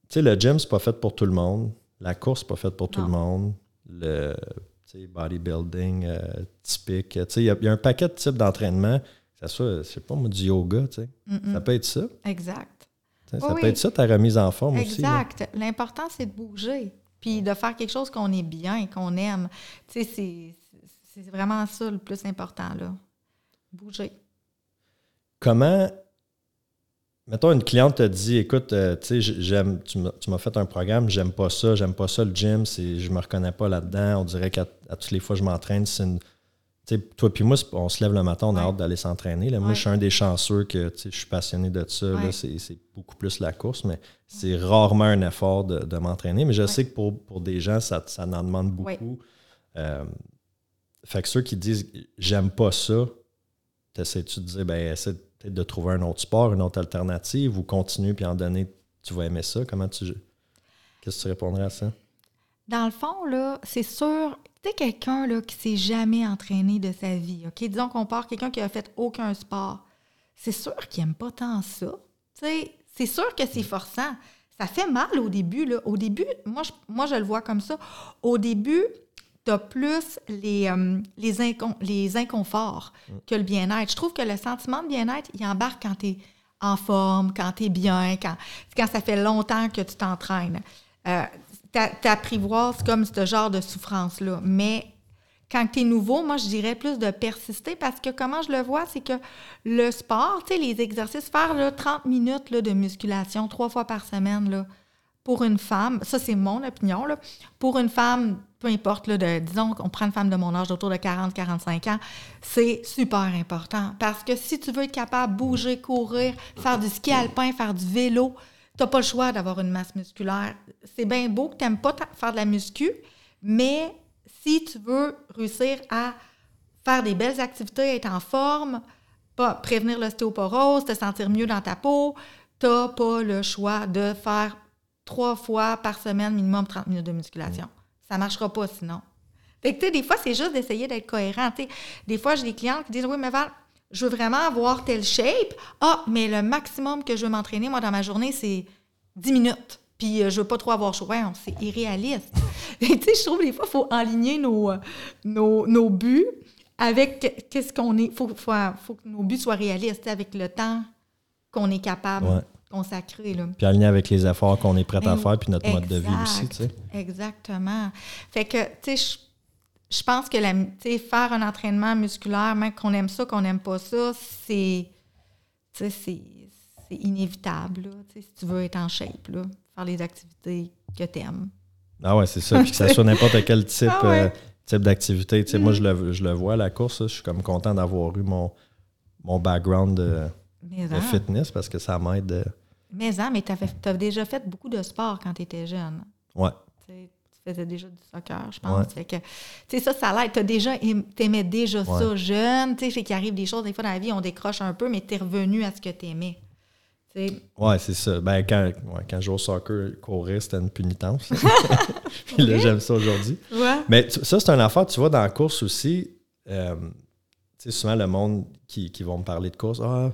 tu sais, le gym, c'est pas fait pour tout le monde. La course, c'est pas faite pour tout le monde. Le bodybuilding euh, typique. Tu sais, il y, a- il y a un paquet de types d'entraînement. Ça soit, je sais pas, moi, du yoga, tu sais.
Mm-mm.
Ça peut être ça.
Exact. Oui,
ça peut être ça, ta remise en forme aussi. là.
Exact. L'important, c'est de bouger, puis de faire quelque chose qu'on est bien, qu'on aime. Tu sais, c'est- vraiment ça le plus important, là. Bouger.
Comment. Mettons, une cliente te dit Écoute, euh, tu sais, j- j'aime, tu m'as fait un programme, j'aime pas ça, j'aime pas ça le gym, c'est, je me reconnais pas là-dedans. On dirait qu'à toutes les fois que je m'entraîne, c'est une. Toi puis moi, on se lève le matin, on a
Ouais.
hâte d'aller s'entraîner. Moi,
Ouais.
je suis un des chanceux que je suis passionné de ça. là.
Ouais.
c'est, beaucoup plus la course, mais c'est rarement un effort de, de m'entraîner. Mais je sais que pour, pour des gens, ça, ça en demande beaucoup. Euh, fait que ceux qui disent j'aime pas ça, t'essaies-tu de dire ben essaie peut-être de trouver un autre sport, une autre alternative ou continue puis en donner tu vas aimer ça? Comment tu. Qu'est-ce que tu répondrais à ça?
Dans le fond, là, c'est sûr, tu sais, quelqu'un là, qui s'est jamais entraîné de sa vie, OK? Disons qu'on part quelqu'un qui a fait aucun sport. C'est sûr qu'il n'aime pas tant ça. Tu sais, c'est sûr que c'est forçant. Ça fait mal au début, là. Au début, moi, je, moi, je le vois comme ça. Au début, tu as plus les, euh, les, incon- les inconforts que le bien-être. Je trouve que le sentiment de bien-être, il embarque quand tu es en forme, quand tu es bien, quand, quand ça fait longtemps que tu t'entraînes. Euh, t'a- T'apprivoises comme ce genre de souffrance-là. Mais quand tu es nouveau, moi, je dirais plus de persister parce que comment je le vois, c'est que le sport, tu sais, les exercices, faire là, 30 minutes là, de musculation trois fois par semaine, là, pour une femme, ça c'est mon opinion, là, pour une femme, peu importe, là, de, disons qu'on prend une femme de mon âge, autour de 40-45 ans, c'est super important. Parce que si tu veux être capable de bouger, courir, faire du ski alpin, faire du vélo, tu n'as pas le choix d'avoir une masse musculaire. C'est bien beau que tu n'aimes pas faire de la muscu, mais si tu veux réussir à faire des belles activités, être en forme, pas prévenir l'ostéoporose, te sentir mieux dans ta peau, tu n'as pas le choix de faire trois fois par semaine, minimum 30 minutes de musculation. Ça ne marchera pas sinon. Fait que, des fois, c'est juste d'essayer d'être cohérent. Des fois, j'ai des clients qui disent Oui, mais Val, je veux vraiment avoir telle shape. Ah, mais le maximum que je veux m'entraîner, moi, dans ma journée, c'est 10 minutes. Puis, euh, je veux pas trop avoir chaud. Ouais, c'est irréaliste. <laughs> Tu sais, je trouve des fois, il faut aligner nos, euh, nos, nos buts avec que- qu'est-ce qu'on est. Il faut, faut, faut que nos buts soient réalistes, avec le temps qu'on est capable. De consacrer. Là.
Puis aligné avec les efforts qu'on est prêt à faire puis notre mode de vie aussi, tu sais.
Exactement. Fait que, tu sais, je- pense que la, faire un entraînement musculaire, même qu'on aime ça, qu'on n'aime pas ça, c'est, inévitable. là. Si tu veux être en shape, là, faire les activités que tu aimes.
Ah ouais, c'est ça. Puis que ça soit n'importe quel type,
Ah ouais. Mm.
euh, type d'activité. Moi, je le, je le vois à la course. Je suis comme content d'avoir eu mon, mon background de, de fitness parce que ça m'aide.
Mais, hein, mais tu as déjà fait beaucoup de sport quand tu étais jeune.
Ouais.
Tu sais, tu faisais déjà du soccer, je pense.
Ouais.
Fait que, tu sais, ça, ça l'aide. Tu déjà, aim- t'aimais déjà ça jeune. Tu sais, fait qu'il arrive des choses, des fois dans la vie, on décroche un peu, mais tu es revenu à ce que tu aimais.
Ouais, c'est ça. Ben, quand, ouais, quand je jouais au soccer, courir, c'était une punitence. <laughs> <laughs> Puis là,
vrai?
j'aime ça aujourd'hui.
Ouais.
Mais ça, c'est une affaire, tu vois, dans la course aussi. euh, tu sais, souvent, le monde qui, qui vont me parler de course, ah,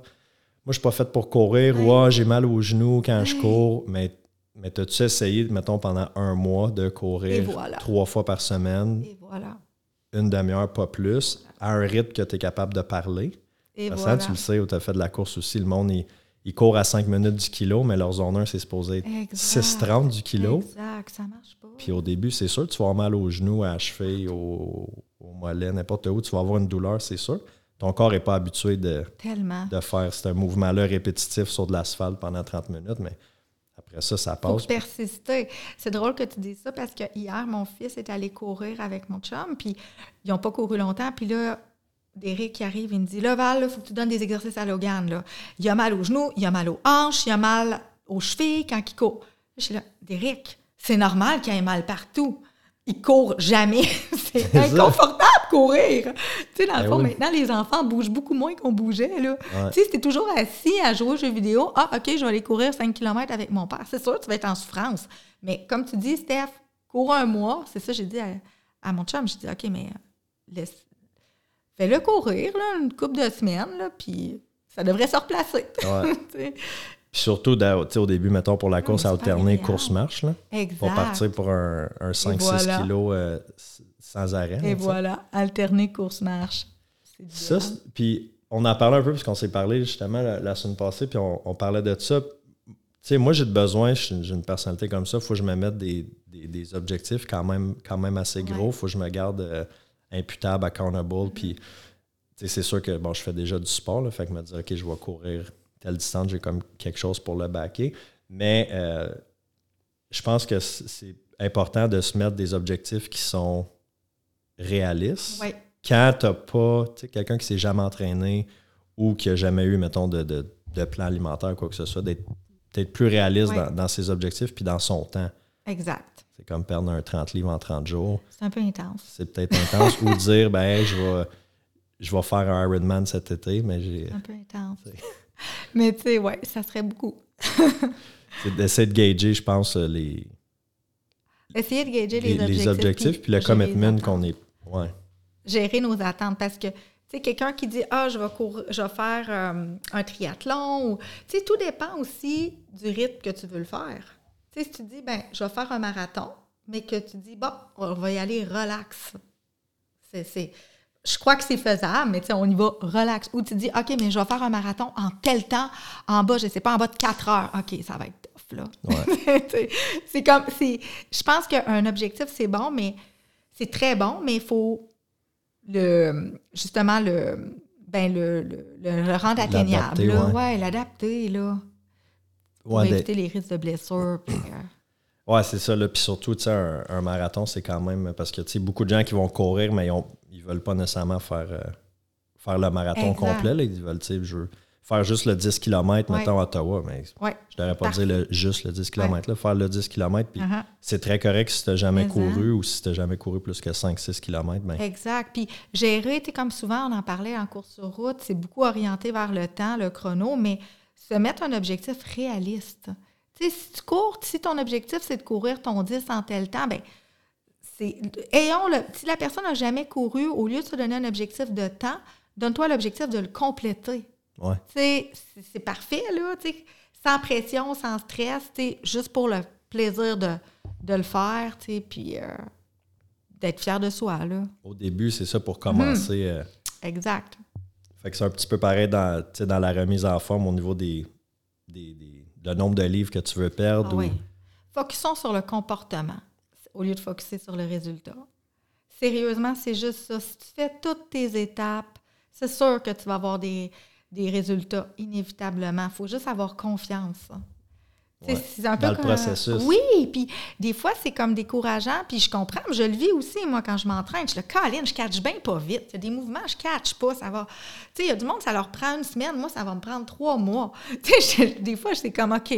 moi, je suis pas fait pour courir, ou ah, j'ai mal aux genoux quand je cours. Mais, mais as-tu essayé, mettons, pendant un mois de courir
voilà.
trois fois par semaine,
Et voilà.
une demi-heure, pas plus, à un rythme que tu es capable de parler?
Et
Parce que
voilà.
tu le sais, où tu as fait de la course aussi, le monde, il, il court à 5 minutes du kilo, mais leur zone 1, c'est supposé être
Exact.
6,30 du kilo.
Exact, ça marche pas.
Puis au début, c'est sûr, tu vas avoir mal aux genoux, à la cheville, au, au mollet, n'importe où, tu vas avoir une douleur, c'est sûr. Ton corps n'est pas habitué de,
Tellement.
de faire ce mouvement-là répétitif sur de l'asphalte pendant 30 minutes, mais après ça, ça
Faut
passe.
persister. C'est drôle que tu dises ça parce que hier, mon fils est allé courir avec mon chum, puis ils n'ont pas couru longtemps. Puis là, Derek qui arrive, il me dit Là, Val, il faut que tu donnes des exercices à Logan. Là. Il a mal aux genoux, il a mal aux hanches, il a mal aux chevilles quand il court. Je suis là, Derek, c'est normal qu'il ait mal partout. Il court jamais. <laughs> c'est
ça.
inconfortable courir. Tu sais, dans le
Ben
fond,
oui.
maintenant, les enfants bougent beaucoup moins qu'on bougeait. Là.
Ouais.
Tu sais, c'était toujours assis à jouer aux jeux vidéo. Ah, OK, je vais aller courir 5 km avec mon père. C'est sûr, tu vas être en souffrance. Mais comme tu dis, Steph, cours un mois. C'est ça, j'ai dit à, à mon chum. J'ai dit, OK, mais euh, laisse- fais-le courir là, une couple de semaines, là, puis ça devrait se replacer.
Ouais. <laughs> Puis surtout, dans- au début, mettons, pour la course à alterner course-marche, pour partir pour un, un 5-6
voilà.
kilos euh, sans arrêt.
Et voilà, alterner course-marche. C'est
Ça, puis on en parlait un peu parce qu'on s'est parlé justement la, la semaine passée, puis on, on parlait de ça. Tu sais, moi, j'ai besoin, j'ai une personnalité comme ça, il faut que je me mette des, des- des objectifs quand même, quand même assez gros. Il faut que je me garde euh, imputable, accountable. Puis, tu sais, c'est sûr que, bon, je fais déjà du sport, là, fait que me dire, OK, je vais courir telle distance, j'ai comme quelque chose pour le backer. Mais euh, je pense que c'est important de se mettre des objectifs qui sont réalistes
Ouais.
quand tu n'as pas quelqu'un qui s'est jamais entraîné ou qui n'a jamais eu, mettons, de, de, de plan alimentaire ou quoi que ce soit, d'être plus réaliste
Ouais.
dans, dans ses objectifs puis dans son temps.
Exact.
C'est comme perdre un 30 livres en 30 jours.
C'est un peu intense.
C'est peut-être intense. ou dire, ben, hey, je vais, je vais faire un Ironman cet été, mais j'ai.
Un peu intense. <laughs> <laughs> Mais tu sais, ouais, ça serait beaucoup. <laughs>
C'est d'essayer de gager, je pense, euh, les,
Essayer de gager les,
les, les
objectifs.
objectifs puis le commitment qu'on est. Ouais.
Gérer nos attentes parce que, tu sais, quelqu'un qui dit Ah, je vais courir, je vais faire euh, un triathlon ou. Tu sais, tout dépend aussi du rythme que tu veux le faire. Tu sais, si tu dis, ben, je vais faire un marathon, mais que tu dis, bon, on va y aller relax. C'est. Je crois que c'est faisable, mais tu sais, on y va relax. Ou tu dis, OK, mais je vais faire un marathon en tel temps, en bas, je sais pas, en bas de 4 heures. OK, ça va être tough, là.
Ouais. <laughs>
C'est comme, c'est, je pense qu'un objectif, c'est bon, mais c'est très bon, mais il faut le, justement, le, ben, le, le, rendre atteignable. Là.
ouais.
Ouais, l'adapter, là. Pour
Ouais,
éviter les risques de blessures. puis, euh,
Ouais, c'est ça. Là. Puis surtout, tu sais, un, un marathon, c'est quand même. Parce que, tu sais, beaucoup de gens qui vont courir, mais ils, ont, ils veulent pas nécessairement faire, euh, faire le marathon
Exact.
complet. Là. Ils veulent, je veux faire juste le 10 km,
Ouais.
mettons, à Ottawa. Mais
ouais.
je devrais pas
Parfait.
dire le- juste le 10 km, là, faire le 10 km. Puis
Uh-huh.
c'est très correct si tu n'as jamais
Mais
couru ou si tu n'as jamais couru plus que 5-6 km. Ben,
Exact. Puis gérer, comme souvent, on en parlait en course sur route, c'est beaucoup orienté vers le temps, le chrono, mais se mettre un objectif réaliste. Si tu cours, si ton objectif, c'est de courir ton 10 en tel temps, ben. Ayons le. Si la personne n'a jamais couru, au lieu de se donner un objectif de temps, donne-toi l'objectif de le compléter.
ouais.
C'est- parfait, là, sans pression, sans stress, juste pour le plaisir de, de le faire, puis euh, d'être fier de soi, là.
Au début, c'est ça pour commencer. euh,
Exact.
Fait que c'est un petit peu pareil dans, la remise en forme au niveau des, des, des- le nombre de livres que tu veux perdre.
Ah
ou-
oui. Focusons sur le comportement au lieu de focuser sur le résultat. Sérieusement, c'est juste ça. Si tu fais toutes tes étapes, c'est sûr que tu vas avoir des, des résultats inévitablement. Il faut juste avoir confiance.
Ouais.
C'est un peu
Dans le
comme-
processus.
Oui, puis des fois, c'est comme décourageant, puis je comprends. Je le vis aussi, moi, quand je m'entraîne. Je le Colin, je catch bien pas vite. Il y a des mouvements, je catch pas, ça va. Tu sais, il y a du monde, ça leur prend une semaine. Moi, ça va me prendre trois mois. <laughs> Tu sais, je- des fois, c'est comme, OK,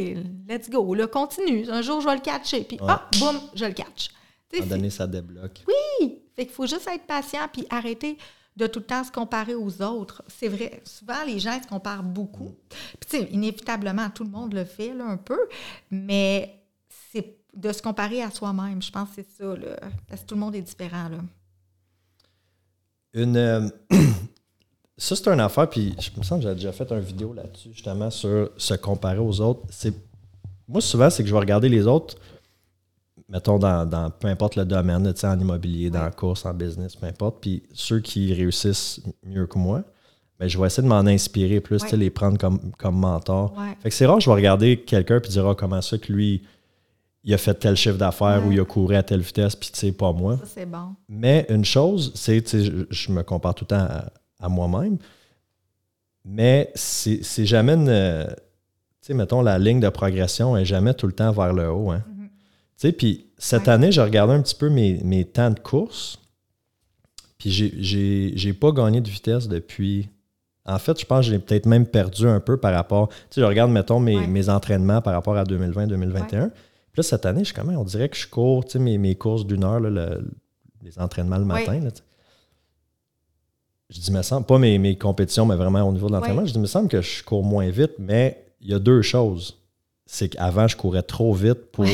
let's go, là, continue. Un jour, je vais le catcher, puis
Ouais.
ah, boum, je le catch.
À un moment donné, ça débloque.
oui! Fait qu'il faut juste être patient puis arrêter de tout le temps se comparer aux autres. C'est vrai, souvent, les gens se comparent beaucoup. Puis, tu sais, inévitablement, tout le monde le fait, là, un peu, mais c'est de se comparer à soi-même. Je pense que c'est ça, là. Parce que tout le monde est différent, là.
Une, euh, <clears throat> ça, c'est une affaire, puis je me sens que j'ai déjà fait une vidéo là-dessus, justement, sur se comparer aux autres. C'est, moi, souvent, c'est que je vais regarder les autres, mettons, dans, dans peu importe le domaine, là, tu sais, en immobilier, dans la course, en business, peu importe, puis ceux qui réussissent mieux que moi, ben, je vais essayer de m'en inspirer plus,
Ouais.
les prendre comme, comme mentor.
Ouais.
Fait que c'est rare, je vais regarder quelqu'un puis dire, ah, comment ça que lui, il a fait tel chiffre d'affaires ou il a couru à telle vitesse, puis tu sais, pas moi.
Ça, c'est bon.
Mais une chose, c'est, tu sais, je, je me compare tout le temps à, à moi-même, mais c'est jamais une. euh, Tu sais, mettons, la ligne de progression est jamais tout le temps vers le haut. Hein.
Mhm.
Tu sais, puis cette
Ouais.
année, j'ai regardé un petit peu mes, mes temps de course, puis j'ai- pas gagné de vitesse depuis En fait, je pense que j'ai peut-être même perdu un peu par rapport. Tu sais, je regarde, mettons, mes,
Ouais.
mes entraînements par rapport à 2020-2021. Puis là, cette année, je suis quand même, on dirait que je cours, tu sais, mes, mes courses d'une heure, là, le- les entraînements le matin. là, je dis, me semble, pas mes, mes compétitions, mais vraiment au niveau de l'entraînement,
Ouais.
je dis, me semble que je cours moins vite, mais il y a deux choses. C'est qu'avant, je courais trop vite pour.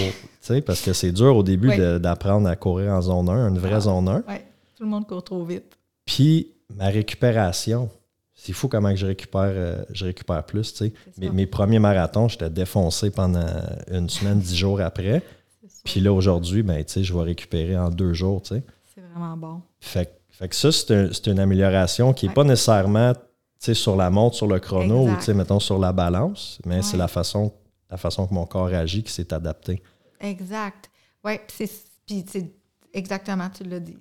Sais, parce que c'est dur au début d'apprendre à courir en zone 1, une vraie
Ah.
zone 1.
Ouais, tout le monde court trop vite.
Puis ma récupération, c'est fou comment je récupère, euh, je récupère plus. tu sais. Mes, premiers marathons, j'étais défoncé pendant une semaine, dix jours après. Puis là, aujourd'hui, ben, tu sais, je vais récupérer en deux jours. tu sais.
C'est vraiment bon.
Fait, que- fait que ça, c'est un- c'est une amélioration qui n'est
Ouais.
pas nécessairement tu sais, sur la montre, sur le chrono
Exact.
ou tu sais, mettons sur la balance, mais
Ouais.
c'est la façon, la façon que mon corps réagit qui s'est adapté.
Exact. Oui, puis c'est exactement, tu l'as dit.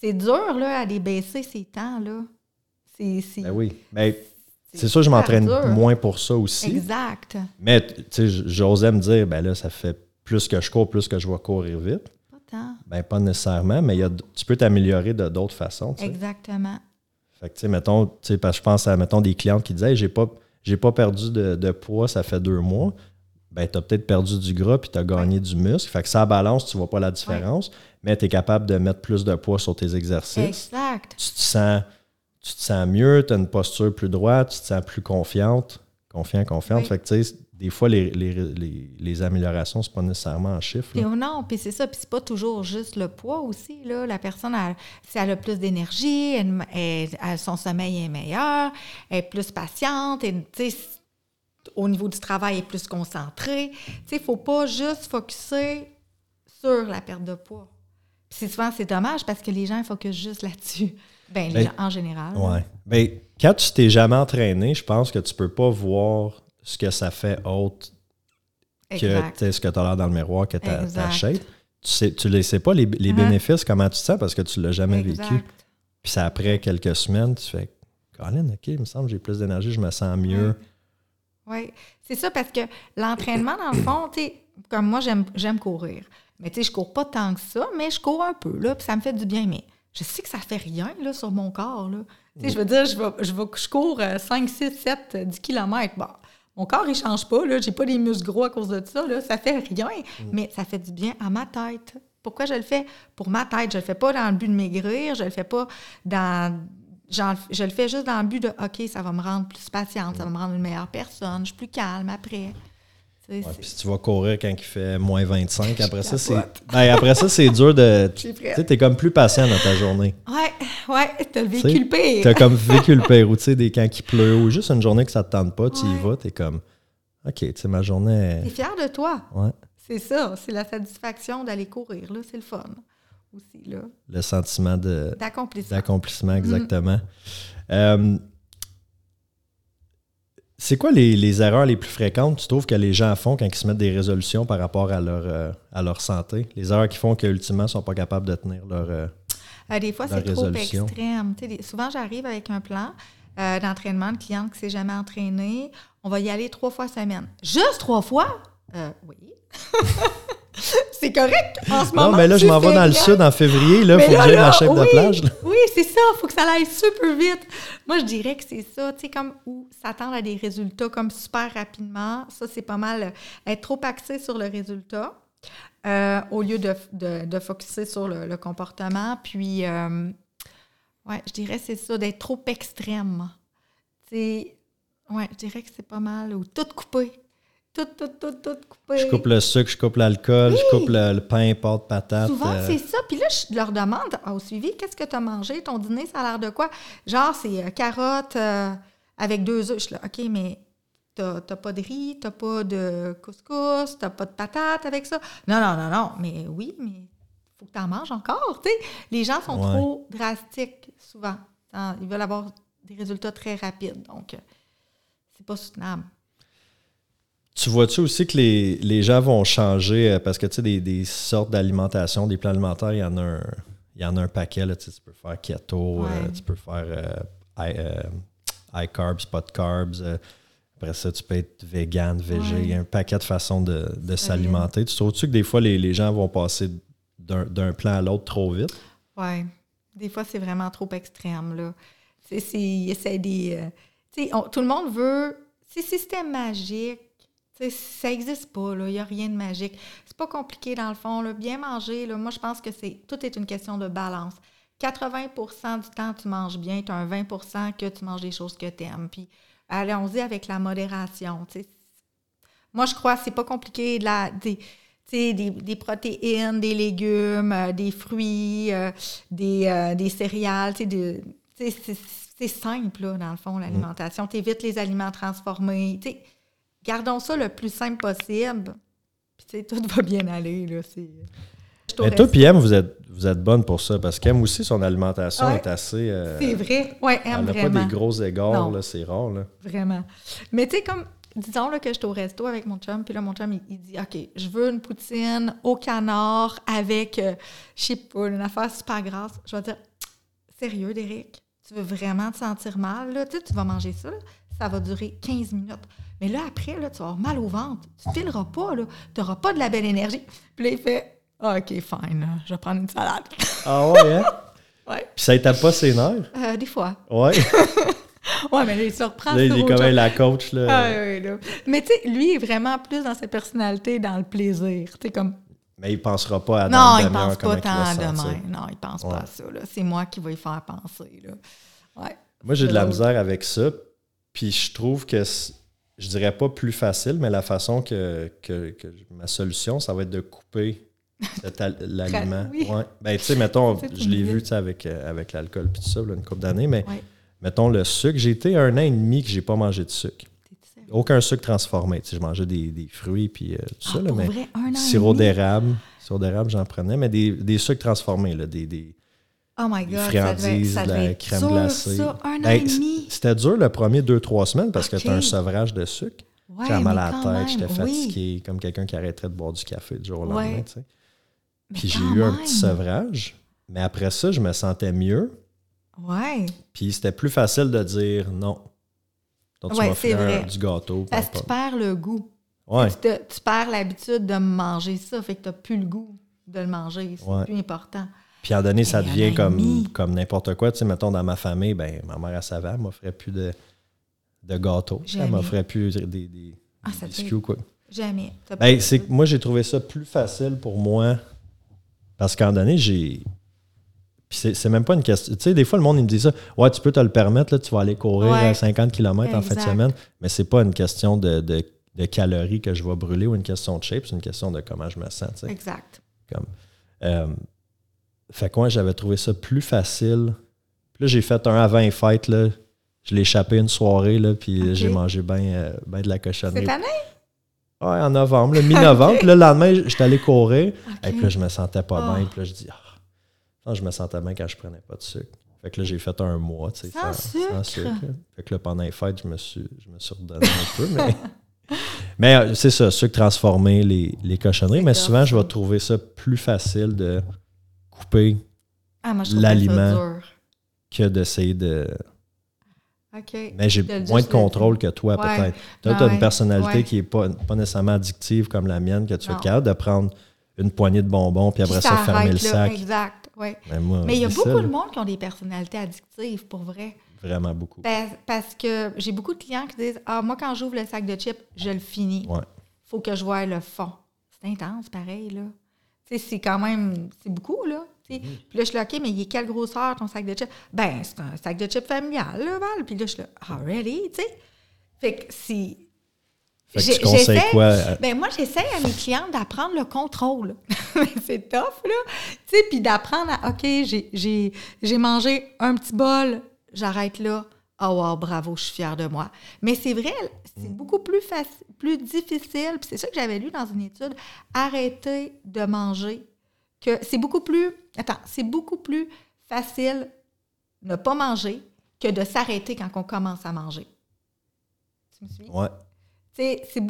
C'est- dur, là, à les baisser ces temps-là. C'est
Ben oui. Ben, c'est sûr, je m'entraîne moins pour ça aussi.
Exact.
Mais tu sais, j'osais me dire, ben là, ça fait plus que je cours, plus que je vais courir vite.
Pas tant.
Ben, pas nécessairement, mais il y a, tu peux t'améliorer de d'autres façons.
Exactement.
Fait que, tu sais, mettons, tu sais, parce que je pense à, mettons, des clientes qui disaient, Hey, j'ai pas, j'ai pas perdu de, de poids, ça fait deux mois. Ben, tu as peut-être perdu du gras puis tu as gagné du muscle. Fait que ça balance, tu vois pas la différence, mais tu es capable de mettre plus de poids sur tes exercices.
Exact.
Tu te sens, tu te sens mieux, tu as une posture plus droite, tu te sens plus confiante, confiant, confiante.
Oui.
Fait que, tu sais, des fois, les, les, les, les améliorations, c'est pas nécessairement en chiffres. Là.
non, puis c'est ça, puis c'est pas toujours juste le poids aussi, là. La personne, elle- si elle a plus d'énergie, elle, elle- son sommeil est meilleur, elle est plus patiente, et, au niveau du travail, est plus sais, il faut pas juste focuser sur la perte de poids. Puis c'est souvent, c'est dommage parce que les gens focusent juste là-dessus. <laughs> Ben, les
Ben,
gens en général.
Ouais. Ben, quand tu t'es jamais entraîné, je pense que tu peux pas voir ce que ça fait autre que ce que tu as l'air dans le miroir, que ta, ta
Exact.
shape. Tu sais, tu ne sais pas les, les
Uh-huh.
bénéfices, comment tu te sens parce que tu l'as jamais
Exact.
vécu. Puis c'est après quelques semaines, tu fais Colin, OK, il me semble que j'ai plus d'énergie, je me sens mieux.
Oui, c'est ça parce que l'entraînement, dans le fond, tu sais, comme moi, j'aime, j'aime courir. Mais tu sais, je cours pas tant que ça, mais je cours un peu, là, puis ça me fait du bien. Mais je sais que ça fait rien, là, sur mon corps, là. Tu sais, je veux dire, je, vais, je, vais, je cours euh, 5, 6, 7, 10 km. Bon, mon corps, il change pas, là. J'ai pas des muscles gros à cause de ça, là. Ça fait rien, mais ça fait du bien à ma tête. Pourquoi je le fais? Pour ma tête. Je le fais pas dans le but de maigrir, je le fais pas dans... je le fais juste dans le but de OK, ça va me rendre plus patiente, ça va me rendre une meilleure personne, je suis plus calme après.
Ouais, puis si tu vas courir quand il fait moins 25, <laughs> après ça, c'est. <laughs> Ben, après ça, c'est dur de. Tu sais, t'es comme plus patient dans ta journée.
Ouais, ouais, t'as le
sais,
véhicule pire.
T'as comme vécu le pire, ou tu sais, des quand il pleut, ou juste une journée que ça te tente pas, tu y vas, t'es comme. OK, tu sais, ma journée.
T'es fier de toi.
Ouais.
C'est ça, c'est la satisfaction d'aller courir, là, c'est le fun aussi, là.
Le sentiment de,
D'accomplissement.
d'accomplissement, exactement. Euh, c'est quoi les, les erreurs les plus fréquentes, tu trouves, que les gens font quand ils se mettent des résolutions par rapport à leur, euh, à leur santé? Les erreurs qui font qu'ultimement, ils ne sont pas capables de tenir leur. euh,
Euh, des fois, c'est trop extrême. Souvent, j'arrive avec un plan d'entraînement de cliente qui ne s'est jamais entraînée. On va y aller trois fois semaine. Juste trois fois? Oui. <laughs> <laughs> c'est correct en ce moment.
Non, mais là, je m'en vais dans le sud en février. Là, il faut que j'aille chef de
oui,
plage. là.
Oui, c'est ça. Il faut que ça aille super vite. Moi, je dirais que c'est ça. Tu sais, comme où s'attendre à des résultats comme super rapidement. Ça, c'est pas mal euh, être trop axé sur le résultat euh, au lieu de, de, de focuser sur le, le comportement. Puis, euh, ouais, je dirais que c'est ça, d'être trop extrême. Tu sais, ouais, je dirais que c'est pas mal. Ou tout couper. Tout, tout, tout, tout couper.
Je coupe le sucre, je coupe l'alcool, je coupe le, le pain, pâte, patate.
Souvent,
euh,
c'est ça. Puis là, je leur demande au suivi, qu'est-ce que tu as mangé? Ton dîner, ça a l'air de quoi? Genre, c'est euh, carottes euh, avec deux œufs. Je suis là, OK, mais t'as pas de riz, t'as pas de couscous, t'as pas de patates avec ça? Non, non, non, non. Mais oui, mais faut que tu en manges encore. tu sais. Les gens sont
Ouais.
trop drastiques souvent. Hein, Ils veulent avoir des résultats très rapides. Donc, euh, c'est pas soutenable.
Tu vois-tu aussi que les, les gens vont changer euh, parce que tu sais, des, des sortes d'alimentation, des plans alimentaires, il y en a un, il y en a un paquet. Là, tu, sais, tu peux faire keto,
Ouais.
euh, tu peux faire euh, high, euh, high carbs, pas de carbs. après ça, tu peux être vegan, végé.
Ouais.
Il y a un paquet de façons de, de s'alimenter. Tu trouves-tu que des fois, les, les gens vont passer d'un plan à l'autre trop vite?
Oui. Des fois, c'est vraiment trop extrême, là. C'est- des. on- tout le monde veut. C'est système magique. Ça n'existe pas. Il n'y a rien de magique. C'est pas compliqué, dans le fond. Là. Bien manger, là, moi, je pense que c'est tout est une question de balance. 80% du temps, tu manges bien. Tu as un 20 que tu manges des choses que tu aimes. Puis, allons-y avec la modération. Moi, je crois que c'est pas compliqué. De la, des, des, des protéines, des légumes, euh, des fruits, euh, des, euh, des céréales. de- C'est simple, là, dans le fond, l'alimentation. Tu évites les aliments transformés. Gardons ça le plus simple possible. Puis, tu sais, tout va bien aller. Là,
Mais toi, puis Em, vous êtes, vous êtes bonne pour ça parce qu'Em aussi, son alimentation
Ouais.
est assez. euh,
C'est vrai. Oui,
elle
aime
n'a pas des gros égards, c'est rare. Là.
Vraiment. Mais tu sais, comme, disons là, que je suis au resto avec mon chum, puis là, mon chum, il, il dit OK, je veux une poutine au canard avec, euh, je sais pas, une affaire super grasse. Je vais dire Sérieux, Derek, tu veux vraiment te sentir mal? Là? Tu sais, tu vas manger ça, là, ça va durer 15 minutes. Mais là, après, là, tu vas avoir mal au ventre. Tu ne fileras pas, là. Tu n'auras pas de la belle énergie. Puis là, il fait Ah, OK, fine, je vais prendre une salade. <laughs>
Ah ouais, hein? <laughs>
ouais,
Puis ça étape pas ses nerfs?
Euh, des fois.
Ouais. <laughs>
Ouais, mais là, il se reprend
là, il est comme la coach. Là.
Ah, oui, là. Mais tu sais, lui est vraiment plus dans sa personnalité, dans le plaisir. Tu sais, comme.
Mais il pensera pas à
non, il
demi-heure
pense pas
il
tant
se
de
sentir.
même. Non, il pense
Ouais.
pas à ça. C'est moi qui vais y faire penser. Là. Ouais.
Moi, j'ai de la
drôle.
misère avec ça. Puis je trouve que, je dirais pas plus facile, mais la façon que, que, que ma solution, ça va être de couper <laughs> l'aliment.
Oui.
Ouais. Ben, tu sais, mettons, je l'ai vu avec, euh, avec l'alcool puis tout ça, là, une couple d'années, mais
Ouais.
mettons le sucre. J'ai été un an et demi que j'ai pas mangé de sucre. Aucun sucre transformé. Tu sais, je mangeais des, des fruits puis euh, tout
Ah,
ça, là, mais
vrai, un an
sirop d'érable. Sirop d'érable, j'en prenais, mais des, des sucres transformés, là, des, des,
Oh my God. ça devait-
friandises,
ça
de la crème
dur,
glacée.
Ça, un an
Ben,
et demi.
C'était dur le premier deux, trois semaines parce que tu as un sevrage de sucre.
Ouais,
J'avais mal à la tête, j'étais
oui.
fatigué, comme quelqu'un qui arrêterait de boire du café du jour au
Ouais.
lendemain. tu sais.
Mais
Puis j'ai eu un petit sevrage, mais après ça, je me sentais mieux.
Ouais.
Puis c'était plus facile de dire non. Donc tu
Ouais,
m'as fait un- du gâteau.
Parce que tu perds le goût.
Ouais,
Tu, te- tu perds l'habitude de manger ça, fait que tu n'as plus le goût de le manger. C'est plus important.
Puis à un donné, ça devient comme, comme n'importe quoi. Tu sais, mettons, dans ma famille, ben, ma mère, elle savait, elle m'offrait plus de, de gâteaux. Elle
Jamais.
m'offrait plus des, des, des
Ah, ça
quoi.
Jamais.
Ben, c'est moi, j'ai trouvé ça plus facile pour moi. Parce qu'à un donné, j'ai. Puis c'est, c'est même pas une question. Tu sais, des fois, le monde, il me dit ça. Ouais, tu peux te le permettre, là, tu vas aller courir
Ouais.
à 50 km en fin de semaine. Mais c'est pas une question de, de- de calories que je vais brûler ou une question de shape, c'est une question de comment je me sens. tu sais.
Exact.
Comme, euh, fait que moi, j'avais trouvé ça plus facile. Puis là, j'ai fait un avant fête, là. Je l'ai échappé une soirée, là, puis j'ai mangé bien de la cochonnerie.
Cette année?
Ouais, en novembre, le mi-novembre. <laughs> Puis là, le lendemain, j'étais allé courir. Et puis là, je me sentais pas
Oh.
bien. Puis là, je dis, ah, Non, je me sentais bien quand je prenais pas de sucre. Fait que là, j'ai fait un mois, tu sais,
Sans sucre?
Fait que là, pendant les fêtes, je me suis, je me suis redonné un peu. Mais, <laughs> mais euh, c'est ça, sucre transformé, les, les cochonneries. Mais souvent, je vais trouver ça plus facile de couper
Ah,
l'aliment. que d'essayer de. Mais j'ai moins de contrôle que toi,
Ouais.
peut-être. Toi, tu as
ouais.
une personnalité
Ouais.
qui n'est pas, pas nécessairement addictive comme la mienne, que tu es
Non.
capable de prendre une poignée de bonbons, puis après
Puis
ça, fermer le
là.
sac.
Exact, oui.
Mais, moi,
Mais il y a beaucoup
ça,
de monde qui ont des personnalités addictives, pour vrai.
Vraiment beaucoup.
Parce, parce que j'ai beaucoup de clients qui disent Ah, moi, quand j'ouvre le sac de chips, je le finis.
Ouais.
faut que je voie le fond. C'est intense, pareil, là. Tu sais, c'est quand même... C'est beaucoup, là.
Mm-hmm.
Puis là, je suis là, OK, mais il est quelle grosseur, ton sac de chips? Ben, c'est un sac de chips familial, là, Val. Puis là, je suis là, ah, really? Tu sais? Fait que c'est...
Fait que tu quoi? à-
Ben moi, j'essaie à mes clientes d'apprendre le contrôle. <laughs> c'est tough, là. Tu sais, puis d'apprendre à, OK, j'ai- mangé un petit bol, j'arrête là. Oh wow, bravo, je suis fière de moi. Mais c'est vrai, c'est beaucoup plus facile, plus difficile. Puis c'est ça que j'avais lu dans une étude, arrêter de manger. Que c'est beaucoup plus, attends, c'est beaucoup plus facile ne pas manger que de s'arrêter quand on commence à manger. Tu me suis?
Ouais.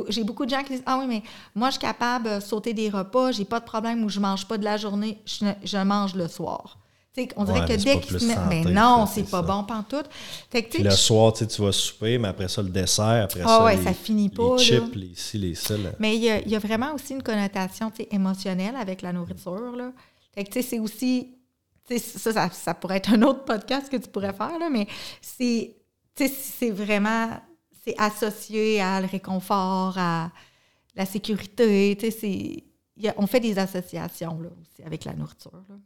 J'ai beaucoup de gens qui disent Ah oui, mais moi, je suis capable de sauter des repas, j'ai pas de problème où je mange pas de la journée, je mange le soir. On dirait
Ouais,
que dès
plus
se mettent. Mais non, c'est pas
ça.
bon pantoute. Fait que,
Puis le soir, tu vas souper, mais après ça, le dessert, après
Ah
ça,
ouais,
les,
ça finit pas,
les
là.
chips, les ci, les ça.
Mais il y, a, il y a vraiment aussi une connotation émotionnelle avec la nourriture. Là. Fait que, c'est aussi ça, ça, ça, pourrait être un autre podcast que tu pourrais faire, là, mais c'est, c'est vraiment, c'est associé à le réconfort, à la sécurité, on fait des associations, là, aussi, avec la nourriture, là.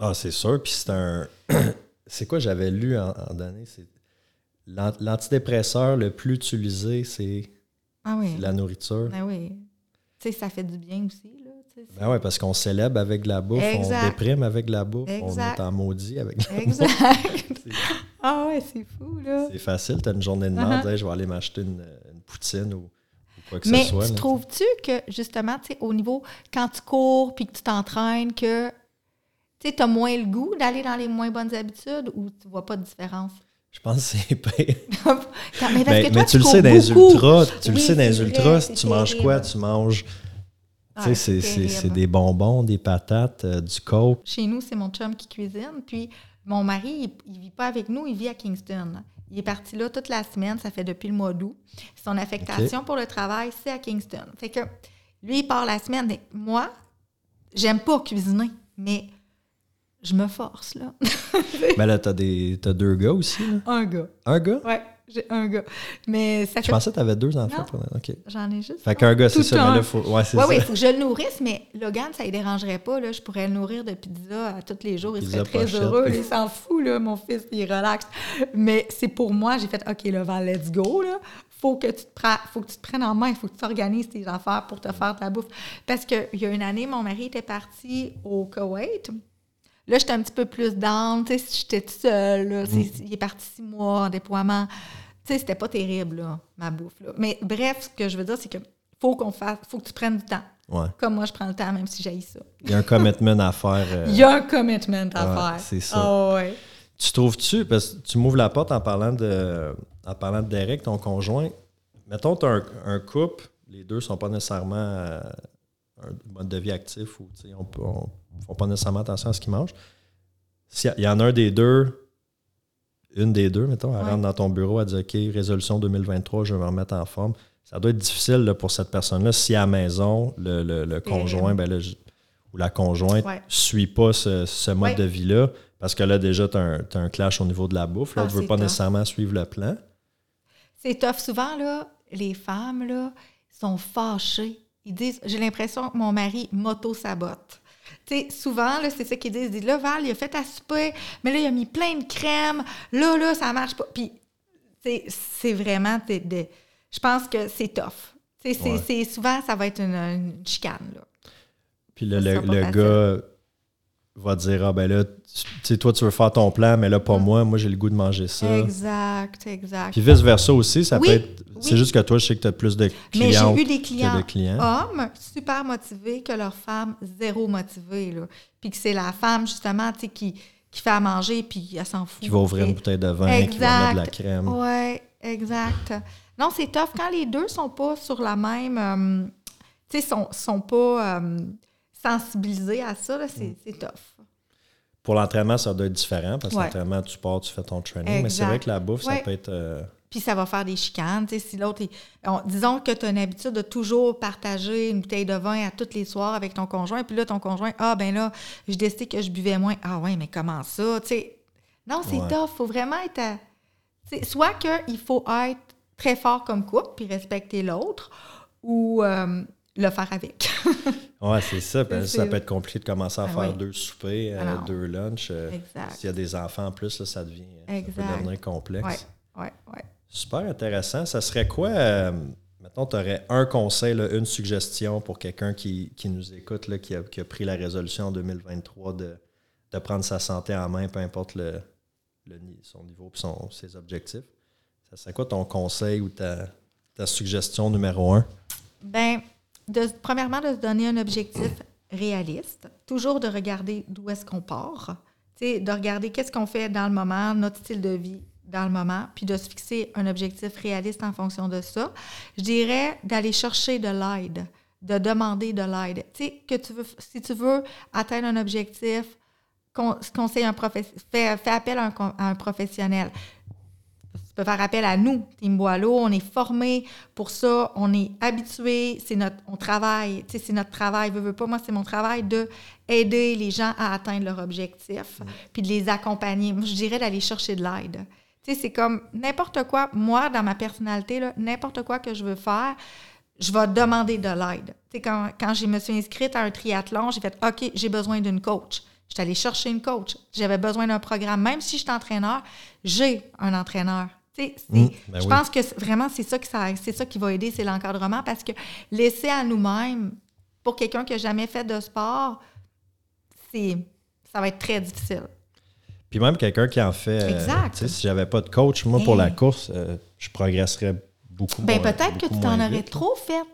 Ah, c'est sûr, puis c'est un... <clears throat> c'est quoi j'avais lu en, en c'est l'antidépresseur le plus utilisé, c'est
ah oui.
la nourriture.
Ben oui. Tu sais, ça fait du bien aussi. Là,
ben oui, parce qu'on célèbre avec la bouffe, on déprime avec la bouffe, on est en maudit avec la
exact.
bouffe. <laughs>
ah ouais, c'est fou, là.
C'est facile, t'as une journée de merde, uh-huh. je vais aller m'acheter une, poutine ou, quoi que
Mais
ce soit.
Mais trouves-tu que, justement, tu sais, au niveau, quand tu cours puis que tu t'entraînes, que tu as moins le goût d'aller dans les moins bonnes habitudes ou tu vois pas de différence?
Je pense que c'est pire. <laughs>
mais, mais,
mais tu, le sais dans les ultras, tu le sais dans les ultras, tu manges quoi? Tu manges. tu sais, c'est des bonbons, des patates, euh, du coke.
Chez nous, c'est mon chum qui cuisine. Puis mon mari, il, ne vit pas avec nous, il vit à Kingston. Il est parti là toute la semaine, ça fait depuis le mois d'août. Son affectation pour le travail, c'est à Kingston. Fait que lui, il part la semaine. Mais moi, j'aime pas cuisiner, mais je me force, là.
Mais <laughs> là, t'as, des, t'as deux gars aussi, là?
Un gars.
Un gars?
Oui, j'ai un gars. Mais ça
Je pensais que t'avais deux enfants. OK.
J'en ai juste
Fait qu'un gars, c'est ça. Mais là, faut... Ouais, c'est
ouais,
ça.
Oui, il faut que je le nourrisse, mais Logan, ça ne dérangerait pas, là. Je pourrais le nourrir de pizza à tous les jours. Il serait très heureux. Il s'en fout, là, mon fils, il relaxe. Mais c'est pour moi, j'ai fait, OK, là, Val, let's go, là faut que tu te faut que tu te prennes en main, il faut que tu organises tes affaires pour te faire ta bouffe. Parce qu'il y a une année, mon mari était parti au Koweït, Là, j'étais un petit peu plus down, tu sais, j'étais toute seule, mm. il est parti six mois en déploiement. Tu sais, c'était pas terrible, là, ma bouffe. Là. Mais bref, ce que je veux dire, c'est que faut qu'on fasse, faut que tu prennes du temps.
Ouais.
Comme moi, je prends le temps, même si j'ai ça.
Il y a un commitment à faire. Euh,
il y a un commitment à faire.
C'est ça.
Ah ouais.
Tu trouves-tu, parce que tu m'ouvres la porte en parlant de, en parlant de Derek, ton conjoint. Mettons, tu as un, couple, les deux sont pas nécessairement euh, un mode de vie actif ou on, peut, on ne font pas nécessairement attention à ce qu'ils mangent. S'il y en a un des deux, une des deux, mettons, elle rentre dans ton bureau, elle dit OK, résolution 2023, je vais me remettre en forme. Ça doit être difficile pour cette personne-là si à la maison, le, conjoint ben ou la conjointe ne suit pas ce, mode de vie-là, parce que là, déjà, tu as, un clash au niveau de la bouffe. L'autre ne ah, veut pas nécessairement suivre le plan.
C'est tough. Souvent, là, les femmes là, sont fâchées. Ils disent J'ai l'impression que mon mari m'auto-sabote souvent, c'est ça qu'ils disent. Ils disent, là, Val, il a fait à souper, mais là, il a mis plein de crème. Là, là, ça marche pas. Puis, c'est vraiment... De, je pense que c'est tough. C'est souvent, ça va être une, chicane, là.
Puis le, le gars va dire Ah ben là, tu sais, toi, tu veux faire ton plan, mais là, pas mm. moi. Moi, j'ai le goût de manger ça.
Exact, exact.
Puis vice-versa aussi, ça peut être. C'est juste que toi, je sais que tu as plus de clients.
Mais j'ai eu des clients, hommes super motivés que leur femme zéro motivée. Là. Puis que c'est la femme, justement, tu sais, qui, qui fait à manger, puis elle s'en fout.
Qui va ouvrir une bouteille de vin, qui va mettre de la crème.
Oui, exact. Non, c'est tough. Quand les deux sont pas sur la même. Euh, tu sais, sont, sont pas. Euh, sensibiliser à ça, mm. c'est tough.
Pour l'entraînement, ça doit être différent parce que l'entraînement, tu pars, tu fais ton training. Mais c'est vrai que la bouffe, ça peut être. Euh,
Puis ça va faire des chicanes. Si l'autre disons que tu as une habitude de toujours partager une bouteille de vin à tous les soirs avec ton conjoint. Puis là, ton conjoint, ah ben là, je décidé que je buvais moins. Ah ouais, mais comment ça? non, c'est tough. Il faut vraiment être. À, soit qu'il faut être très fort comme couple puis respecter l'autre, ou euh, le faire avec. <laughs>
oui, c'est ça. ça peut être compliqué de commencer à ben faire deux soupers, euh, deux lunchs. Euh, s'il y a des enfants en plus, ça, devient, ça peut devenir complexe.
Oui, oui,
Super intéressant. Ça serait quoi, euh, mettons, tu aurais un conseil, une suggestion pour quelqu'un qui, nous écoute, là, qui, a, pris la résolution en 2023 de, de prendre sa santé en main, peu importe le, son niveau et ses objectifs? Ça serait quoi ton conseil ou ta, ta suggestion numéro un?
Ben, premièrement, de se donner un objectif réaliste, toujours de regarder d'où est-ce qu'on part, de regarder qu'est-ce qu'on fait dans le moment, notre style de vie dans le moment, puis de se fixer un objectif réaliste en fonction de ça. Je dirais d'aller chercher de l'aide, de demander de l'aide. Tu veux, si tu veux atteindre un objectif, conseille un fais, appel à un, professionnel peux faire appel à nous, Team Boileau. On est formé pour ça, on est habitué, c'est notre, on travaille, tu sais, c'est notre travail. Veux, veux pas, moi, c'est mon travail de aider les gens à atteindre leur objectif, puis de les accompagner. Moi, je dirais d'aller chercher de l'aide. Tu sais, c'est comme n'importe quoi. Moi, dans ma personnalité, n'importe quoi que je veux faire, je vais demander de l'aide. Tu sais, quand, quand je me suis inscrite à un triathlon, j'ai fait OK, j'ai besoin d'une coach. J'étais allée chercher une coach. J'avais besoin d'un programme. Même si je suis entraîneur, j'ai un entraîneur. C'est-
Mmh, ben
je
oui.
pense que vraiment, c'est ça, que ça, c'est ça qui va aider, c'est l'encadrement. Parce que laisser à nous-mêmes, pour quelqu'un qui n'a jamais fait de sport, c'est, ça va être très difficile.
Puis même quelqu'un qui en fait. euh,
Exact.
si j'avais pas de coach, moi, pour la course, euh, je progresserais beaucoup
Ben
moins-
peut-être que tu t'en aurais trop fait.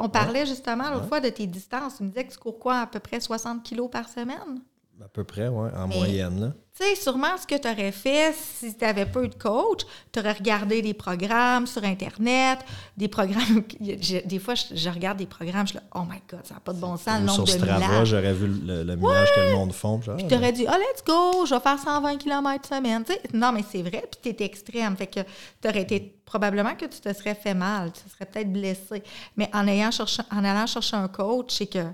On parlait justement l'autre
Ouais.
fois de tes distances. Tu me disais que tu cours quoi, à peu près 60 kilos par semaine?
À peu près, oui, en
Mais-
moyenne.
Tu sais, sûrement ce que tu aurais fait si tu n'avais pas eu de coach, tu aurais regardé des programmes sur Internet, des programmes. <laughs> je- des fois, je, je regarde des programmes, je suis là, oh my God, ça n'a pas de bon sens, le nombre
sur
de
Strava, j'aurais vu le, le millage que le monde font. Puis, ah,
tu aurais dit, oh, let's go, je vais faire 120 km semaine. Non, mais c'est vrai, puis tu étais extrême. Fait que tu aurais été. Probablement que tu te serais fait mal, tu serais peut-être blessé. Mais en, ayant cherché, en allant chercher un coach, c'est que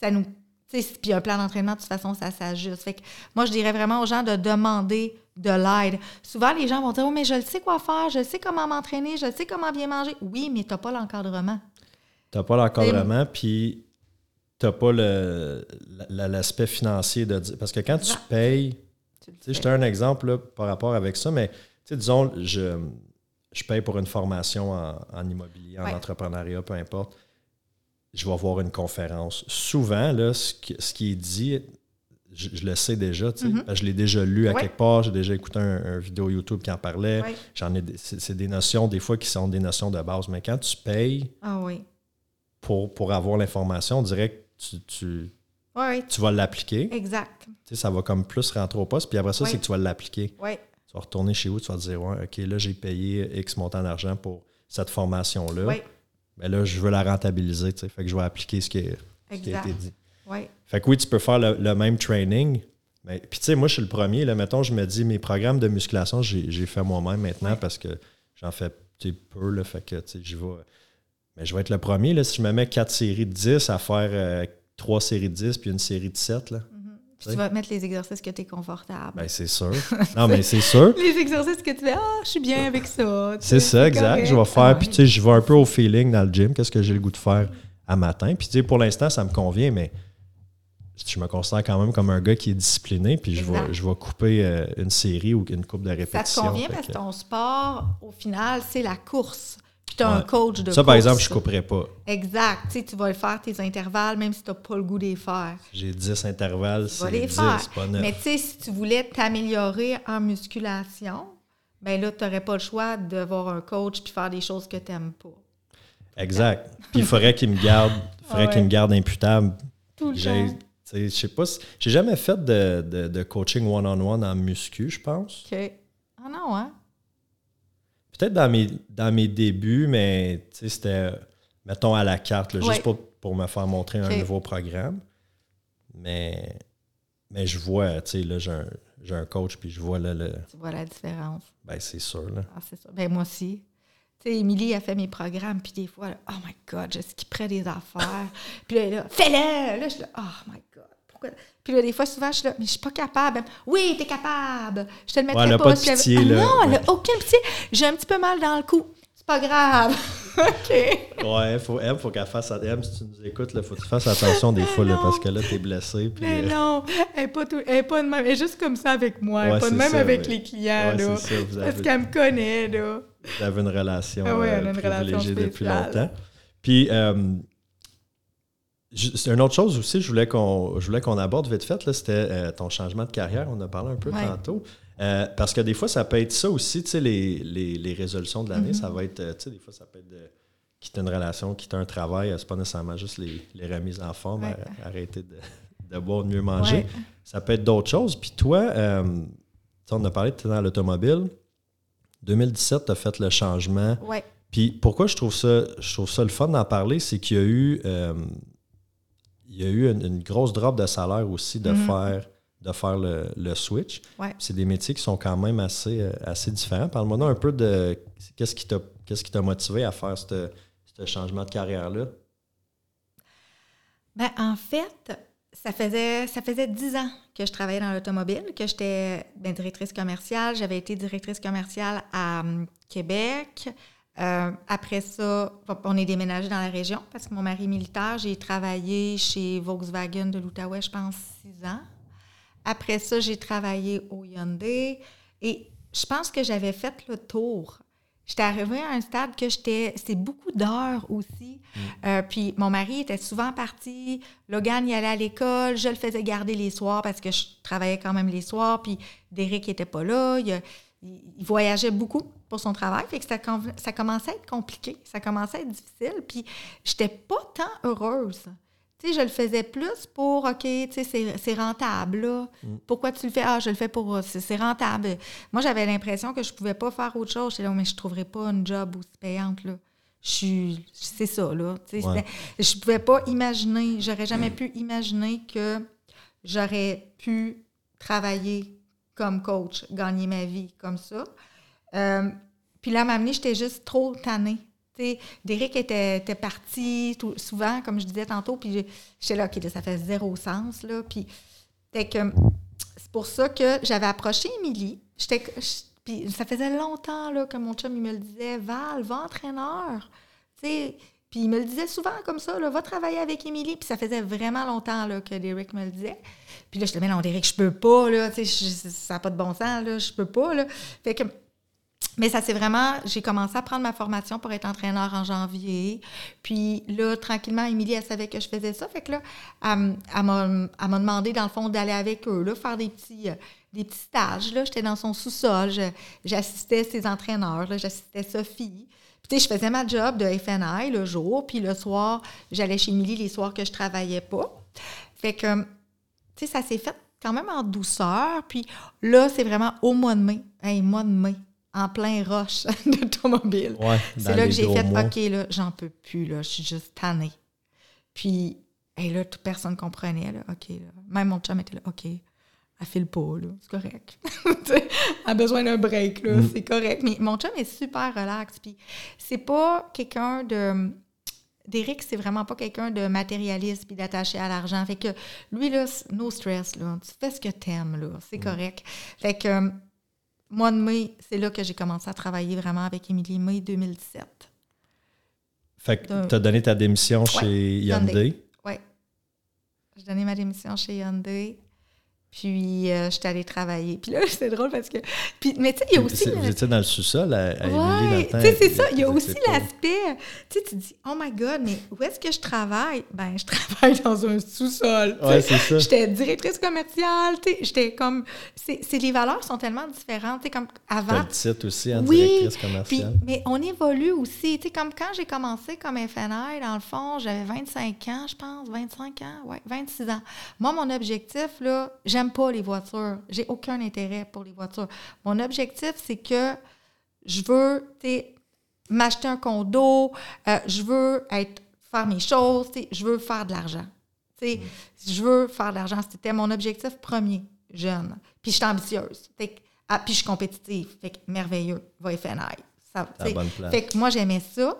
ça nous. Tu Puis un plan d'entraînement, de toute façon, ça s'ajuste. Fait que moi, je dirais vraiment aux gens de demander de l'aide. Souvent, les gens vont dire, oh, mais je le sais quoi faire, je sais comment m'entraîner, je sais comment bien manger. Oui, mais tu n'as pas l'encadrement.
T'as pas l'encadrement, puis t'as pas le- la- l'aspect financier de dire. Parce que quand tu payes,
Tu
tu je te donne un exemple là, par rapport avec ça, mais tu disons, je, je paye pour une formation en, en immobilier, en
Ouais.
entrepreneuriat, peu importe. Je vais voir une conférence. Souvent, là, ce, qui, ce qui est dit, je, je le sais déjà, tu sais,
Mhm.
je l'ai déjà lu à
Ouais.
quelque part, j'ai déjà écouté un, un vidéo YouTube qui en parlait.
Ouais.
J'en ai, c'est des notions, des fois, qui sont des notions de base. Mais quand tu payes
Ah oui.
pour, pour avoir l'information, on dirait que tu, tu, tu vas l'appliquer.
Exact.
Tu sais, ça va comme plus rentrer au poste. Puis après ça, c'est que tu vas l'appliquer. Tu vas retourner chez vous, tu vas te dire, ouais, OK, là, j'ai payé X montant d'argent pour cette formation-là. Mais là, je veux la rentabiliser. tu sais. Fait que je vais appliquer ce qui, est- ce qui a été dit. Fait que oui, tu peux faire le, le même training. Mais, puis tu sais, moi, je suis le premier. Là, mettons, je me dis, mes programmes de musculation, j'ai fait moi-même maintenant
Ouais.
parce que j'en fais peu. Là, fait que tu sais, j'y vais. Mais je vais être le premier. Là, si je me mets quatre séries de 10 à faire euh, trois séries de 10 puis une série de 7, là,
Puis tu vas mettre les exercices que tu es confortable.
ben c'est sûr. <laughs> non, mais c'est sûr. <laughs>
les exercices que tu fais, ah, je suis bien avec ça.
C'est ça, exact.
correct.
Je vais faire, puis tu sais, je vais un peu au feeling dans le gym, qu'est-ce que j'ai le goût de faire à matin. Puis tu sais, pour l'instant, ça me convient, mais je me considère quand même comme un gars qui est discipliné, puis je vais, je vais couper euh, une série ou une coupe de
Ça te
répétitions.
convient parce que- ton sport, au final, c'est la course. Puis tu as un coach de
Ça, par exemple, je couperais pas.
Exact. Tu sais, tu vas le faire tes intervalles, même si tu n'as pas le goût de les faire.
J'ai 10 intervalles,
Tu vas
c'est
les
10,
faire.
pas 9.
Mais tu sais, si tu voulais t'améliorer en musculation, ben là, tu n'aurais pas le choix d'avoir un coach puis faire des choses que tu n'aimes pas.
Exact. Puis il faudrait qu'il me garde, il <laughs> faudrait
ouais.
qu'il me garde imputable.
Tout le
J'ai,
temps.
je sais pas, si- j'ai jamais fait de, de- de coaching one-on-one en muscu, je pense.
OK. Ah non, hein?
Peut-être dans mes, dans mes débuts, mais tu sais, c'était, mettons, à la carte, là,
Ouais.
juste pour, pour me faire montrer un nouveau programme. Mais, mais je vois, tu sais, là, j'ai un, j'ai un coach, puis je vois, là, le,
Tu vois la différence.
ben, c'est sûr, là.
Ah, c'est ça. Ben moi aussi. Tu sais, Émilie a fait mes programmes, puis des fois, oh my God, je skipperais des affaires. <laughs> puis là, là, fais-le! Là, je suis là, oh my God, pourquoi? Puis là, des fois, souvent, je suis là, mais je suis pas capable. Oui, t'es capable. Je te le mettrai
a
pas.
pas de pitié,
Ah
là.
Non, elle
Ouais.
a aucune pitié. J'ai un petit peu mal dans le cou. C'est pas grave. <laughs> OK.
Ouais, faut, M, faut qu'elle fasse. M, si tu nous écoutes, faut que tu fasses attention des fois, là, parce que là, t'es blessé. Puis,
Mais
euh,
non, elle n'est pas, tout- elle est pas de même. Elle est juste comme ça avec moi. Elle n'est
Ouais,
pas de même
ça,
avec
mais-
les clients.
ouais,
là.
ça, vous
Parce qu'elle me connaît, là.
Vous avez une relation,
Ah ouais,
euh,
elle a une relation
privilégiée depuis longtemps. Puis, euh, c'est une autre chose aussi, je voulais qu'on je voulais qu'on aborde vite fait, là, c'était euh, ton changement de carrière. On a parlé un peu
Ouais.
tantôt. Euh, parce que des fois, ça peut être ça aussi, tu sais, les, les, les résolutions de l'année,
Mhm.
ça va être, euh, tu sais, des fois, ça peut être de quitter une relation, quitter un travail, c'est pas nécessairement juste les, les remises en forme,
Ouais.
arrêter de, de boire, de mieux manger.
Ouais.
Ça peut être d'autres choses. Puis toi, euh, on a parlé, tu dans l'automobile. 2017, tu as fait le changement. Puis pourquoi je trouve ça, je trouve ça le fun d'en parler, c'est qu'il y a eu, y a eu une, une grosse drop de salaire aussi de
Mhm.
faire de faire le, le switch.
Ouais.
C'est des métiers qui sont quand même assez, euh, assez différents. Parle-moi un peu de qu'est-ce qui t'a qu'est-ce qui t'a motivé à faire ce ce changement de carrière-là?
Ben, en fait, ça faisait, ça faisait 10 ans que je travaillais dans l'automobile, que j'étais ben, directrice commerciale. J'avais été directrice commerciale à hum, Québec. Euh, après ça, on est déménagé dans la région parce que mon mari est militaire. J'ai travaillé chez Volkswagen de l'Outaouais, je pense, six ans. Après ça, j'ai travaillé au Hyundai. Et je pense que j'avais fait le tour J'étais arrivée à un stade que j'étais. C'est beaucoup d'heures aussi. Mm. Euh, puis mon mari était souvent parti. Logan y allait à l'école. Je le faisais garder les soirs parce que je travaillais quand même les soirs. Puis Derek n'était pas là. Il, voyageait beaucoup pour son travail. Fait que ça, ça commençait à être compliqué. Ça commençait à être difficile. Puis j'étais pas tant heureuse. Tu sais, je le faisais plus pour, OK, tu sais, c'est rentable, là. Mm. Pourquoi tu le fais? Ah, je le fais pour, c'est rentable. Moi, j'avais l'impression que je pouvais pas faire autre chose. J'étais là, mais je trouverais pas un job aussi payante, là. C'est ça, là. Tu sais, Je pouvais pas imaginer, j'aurais jamais pu imaginer que j'aurais pu travailler comme coach, gagner ma vie comme ça. Euh, puis là, à m'amener, j'étais juste trop tannée. Derek était, était parti souvent, comme je disais tantôt, puis j'étais là, OK, ça fait zéro sens. Là, puis c'est pour ça que j'avais approché Émilie. Puis ça faisait longtemps là, que mon chum il me le disait Val, va entraîneur. Puis il me le disait souvent comme ça, va travailler avec Émilie. Puis ça faisait vraiment longtemps que Derek me le disait. Puis là, je te dis, non, Derek, je peux pas, là, ça n'a pas de bon sens, là, je peux pas. Là. Fait que mais ça c'est vraiment, j'ai commencé à prendre ma formation pour être entraîneur en janvier. Puis là, tranquillement, Émilie, elle savait que je faisais ça. Fait que là, elle, m'a demandé, dans le fond, d'aller avec eux, là, faire des petits, euh, des petits stages. J'étais dans son sous-sol, j'assistais ses entraîneurs, j'assistais Sophie. Puis, tu sais, je faisais ma job de FNI le jour, puis le soir, j'allais chez Émilie les soirs que je travaillais pas. Fait que, tu sais, ça s'est fait quand même en douceur. Puis là, c'est vraiment au mois de mai. Hey, mois de mai en plein roche <laughs> d'automobile. c'est là que j'ai fait OK, là, j'en peux plus, là, je suis juste tannée. Puis, et là, toute personne comprenait, là, OK, là. Même mon chum était là, OK, elle file pas, là, c'est correct. <laughs> elle a besoin d'un break, là, mm. c'est correct. Mais mon chum est super relax, puis c'est pas quelqu'un de... Derek, c'est vraiment pas quelqu'un de matérialiste puis d'attaché à l'argent. Fait que lui, là, no stress, là. Tu fais ce que t'aimes, là. C'est mm. correct. Fait que mois de mai, c'est là que j'ai commencé à travailler vraiment avec Émilie, mai 2017.
Fait que tu as donné ta démission chez Hyundai.
Oui. J'ai donné ma démission chez Hyundai. Puis, euh, j'étais allée travailler. Puis là, <laughs> c'est drôle parce que. Puis, mais tu sais, il y a aussi.
Vous étiez dans le sous-sol à, à
ouais, Tu sais, c'est ça. Il y a aussi l'aspect. Tu sais, tu dis, oh my God, mais où est-ce que je travaille? Ben, je <laughs> travaille dans un sous-sol.
Ouais, c'est ça.
J'étais directrice commerciale. Tu sais, j'étais comme. C'est, les valeurs sont tellement différentes. Tu sais, comme avant.
Tu le aussi, en directrice commerciale.
Puis, mais on évolue aussi. Tu sais, comme quand j'ai commencé comme FNI, dans le fond, j'avais 25 ans, je pense, 25 ans, ouais, 26 ans. Moi, mon objectif, là, j'aime pas les voitures. J'ai aucun intérêt pour les voitures. Mon objectif, c'est que je veux m'acheter un condo, euh, je veux être, faire mes choses, je veux faire de l'argent. Mm. Je veux faire de l'argent. C'était mon objectif premier, jeune. Puis je suis ambitieuse. Ah, puis je suis compétitive. Fait que merveilleux, va FNI. Ça, fait que moi, j'aimais ça.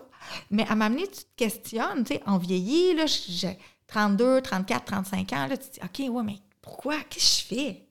Mais à m'amener, tu te questionnes, tu sais, en vieilli, là, j'ai 32, 34, 35 ans, là, tu te dis, OK, ouais, mais pourquoi? Qu'est-ce que je fais?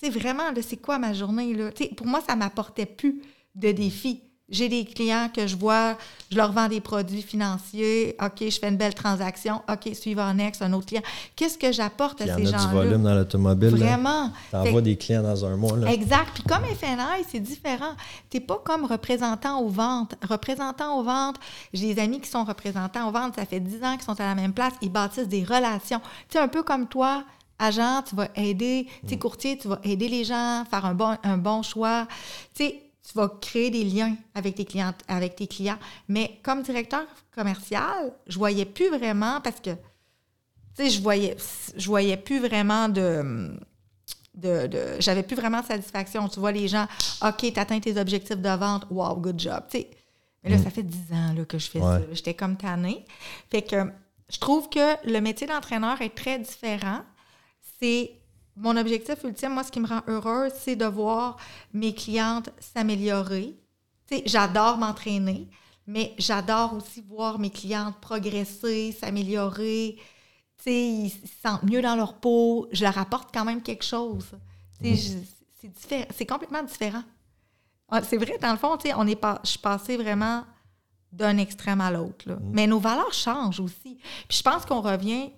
Tu sais, vraiment, c'est quoi ma journée? Là? pour moi, ça ne m'apportait plus de défis. J'ai des clients que je vois, je leur vends des produits financiers. OK, je fais une belle transaction. OK, suivant next, un autre client. Qu'est-ce que j'apporte à ces gens-là? Il y
a du volume dans l'automobile.
Vraiment.
Tu envoies des clients dans un mois. Là.
Exact. Puis comme FNI, c'est différent. Tu n'es pas comme représentant aux ventes. Représentant aux ventes, j'ai des amis qui sont représentants aux ventes, ça fait 10 ans qu'ils sont à la même place. Ils bâtissent des relations. Tu sais, un peu comme toi, agent, tu vas aider, tu sais, mm. courtier, tu vas aider les gens, faire un bon, un bon choix. Tu sais, tu vas créer des liens avec tes clients, avec tes clients. Mais comme directeur commercial, je voyais plus vraiment parce que, tu sais, je voyais, je voyais plus vraiment de, de, de j'avais plus vraiment de satisfaction. Tu vois les gens, OK, tu atteins tes objectifs de vente, wow, good job. Tu sais, mais là, mm. ça fait dix ans là, que je fais ça. J'étais comme tannée. Fait que je trouve que le métier d'entraîneur est très différent c'est mon objectif ultime, moi, ce qui me rend heureuse, c'est de voir mes clientes s'améliorer. J'adore m'entraîner, mais j'adore aussi voir mes clientes progresser, s'améliorer. Ils se sentent mieux dans leur peau. Je leur apporte quand même quelque chose. Je- c'est complètement différent. Ah, C'est vrai, dans le fond, on est pas, je suis passée vraiment d'un extrême à l'autre. là. Mais nos valeurs changent aussi. Puis je pense qu'on revient,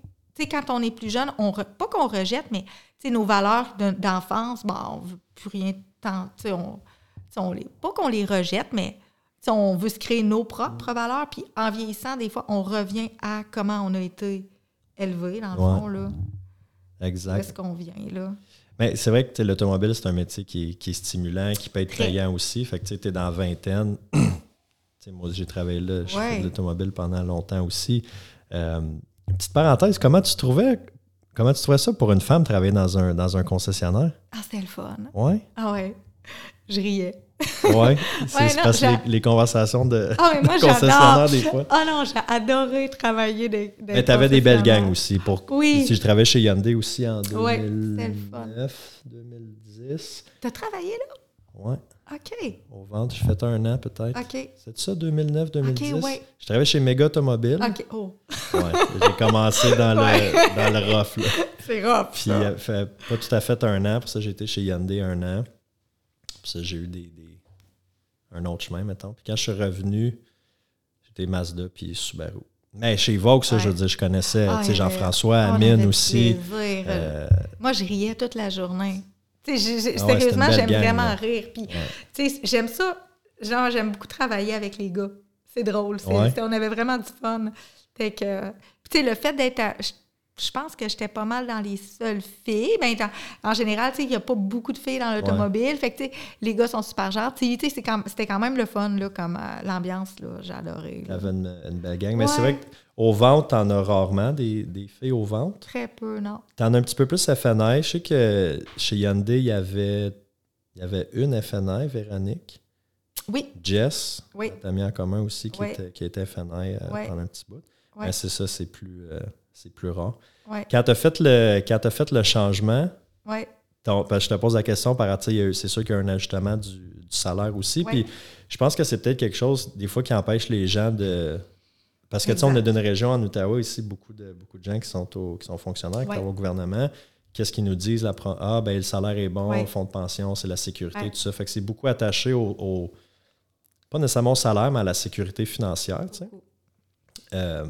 sais, quand on est plus jeune, on re- pas qu'on rejette, mais nos valeurs de- d'enfance, bon, on veut plus rien tant, tu sais, on, on les, pas qu'on les rejette, mais on veut se créer nos propres valeurs. Puis en vieillissant, des fois, on revient à comment on a été élevé, dans le
Ouais.
fond, là. Où
Exact.
est-ce qu'on vient, là?
Mais c'est vrai que l'automobile, c'est un métier qui est, qui est stimulant, qui peut être
Très.
payant aussi. Fait que tu es dans la vingtaine. <clears throat> Moi, j'ai travaillé là,
Ouais.
de l'automobile pendant longtemps aussi. Euh, une petite parenthèse, comment tu trouvais comment tu trouvais ça pour une femme travailler dans un, dans un concessionnaire?
Ah, c'était le fun.
Ouais?
Ah ouais, je riais.
Ouais? <laughs> C'est
Ouais,
parce que les, les conversations de
Ah ouais, moi, <laughs>
concessionnaires,
j'adore.
des fois.
Ah non, j'ai adoré travailler des. des
Mais tu avais des belles gangs aussi. Pour,
Oui.
Si je travaillais chez Hyundai aussi en
Ouais, c'était le fun.
2009, 2010.
T'as travaillé là?
Ouais.
OK.
Au ventre, j'ai fait un an peut-être.
OK.
C'est ça, 2009, 2010?
Ok, ouais.
Je travaillais chez Méga Automobile.
OK. Oh,
Ouais, j'ai commencé dans le, dans le rough. Là.
c'est rough.
Puis,
ça.
euh, fait pas tout à fait un an. Pour ça, j'ai été chez Hyundai un an. Puis ça, j'ai eu des, des- un autre chemin, mettons. Puis quand je suis revenu, j'étais Mazda puis Subaru. Mais chez Vogue, ça, je veux dire, je connaissais
Ah,
Jean-François, Amine aussi. Euh,
Moi, je riais toute la journée.
Ah ouais,
sérieusement, j'aime vraiment
là.
rire. Puis, j'aime ça. Genre, j'aime beaucoup travailler avec les gars. C'est drôle.
Ouais.
on avait vraiment du fun. Fait que, tu sais, le fait d'être. à- Je, pense que j'étais pas mal dans les seules filles. Ben, dans- en général, tu sais, il n'y a pas beaucoup de filles dans l'automobile. Fait que, les gars sont super quand- c'était quand même le fun, là, comme euh, l'ambiance, là.
avait une, une belle gang. Mais c'est vrai qu'au ventre, t'en as rarement des, des filles au ventre?
Très peu, non.
T'en as un petit peu plus FNI. Je sais que chez Hyundai, il y avait, il y avait une FNI, Véronique.
Oui,
Jess,
Oui.
notre amie en commun aussi, qui,
Oui.
était, qui était FNI euh,
Oui.
pendant un petit bout.
Oui.
Mais c'est ça, c'est plus, euh, c'est plus rare.
oui,
Quand tu as fait le, quand t'as fait le changement, que je te pose la question par c'est sûr qu'il y a un ajustement du, du salaire aussi. Puis je pense que c'est peut-être quelque chose, des fois, qui empêche les gens de. Parce que tu sais, on est d'une région en Ottawa ici, beaucoup de, beaucoup de gens qui sont, au- qui sont fonctionnaires, qui travaillent au gouvernement. Qu'est-ce qu'ils nous disent? La, ah, ben le salaire est bon, le fonds de pension, c'est la sécurité, tout ça. Fait que c'est beaucoup attaché au, au- Pas nécessairement au salaire, mais à la sécurité financière, tu sais. Euh,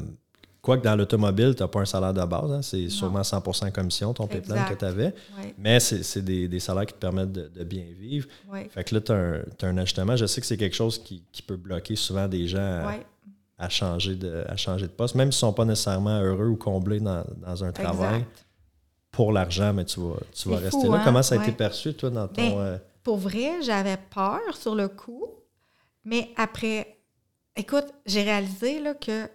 Quoique dans l'automobile, tu n'as pas un salaire de base, hein, c'est sûrement 100% commission, ton pipeline que tu avais. Mais c'est des, des salaires qui te permettent de, de bien vivre. Fait que là, tu as, un- un ajustement. Je sais que c'est quelque chose qui, qui peut bloquer souvent des gens
Ouais,
à changer, de, à changer de poste, même s'ils ne sont pas nécessairement heureux ou comblés dans, dans un travail
exact.
pour l'argent, mais tu vas, tu vas rester
fou,
là.
hein?
Comment ça a été perçu, toi, dans ton.
Ben,
euh,
Pour vrai, j'avais peur sur le coup, mais après, écoute, j'ai réalisé là, que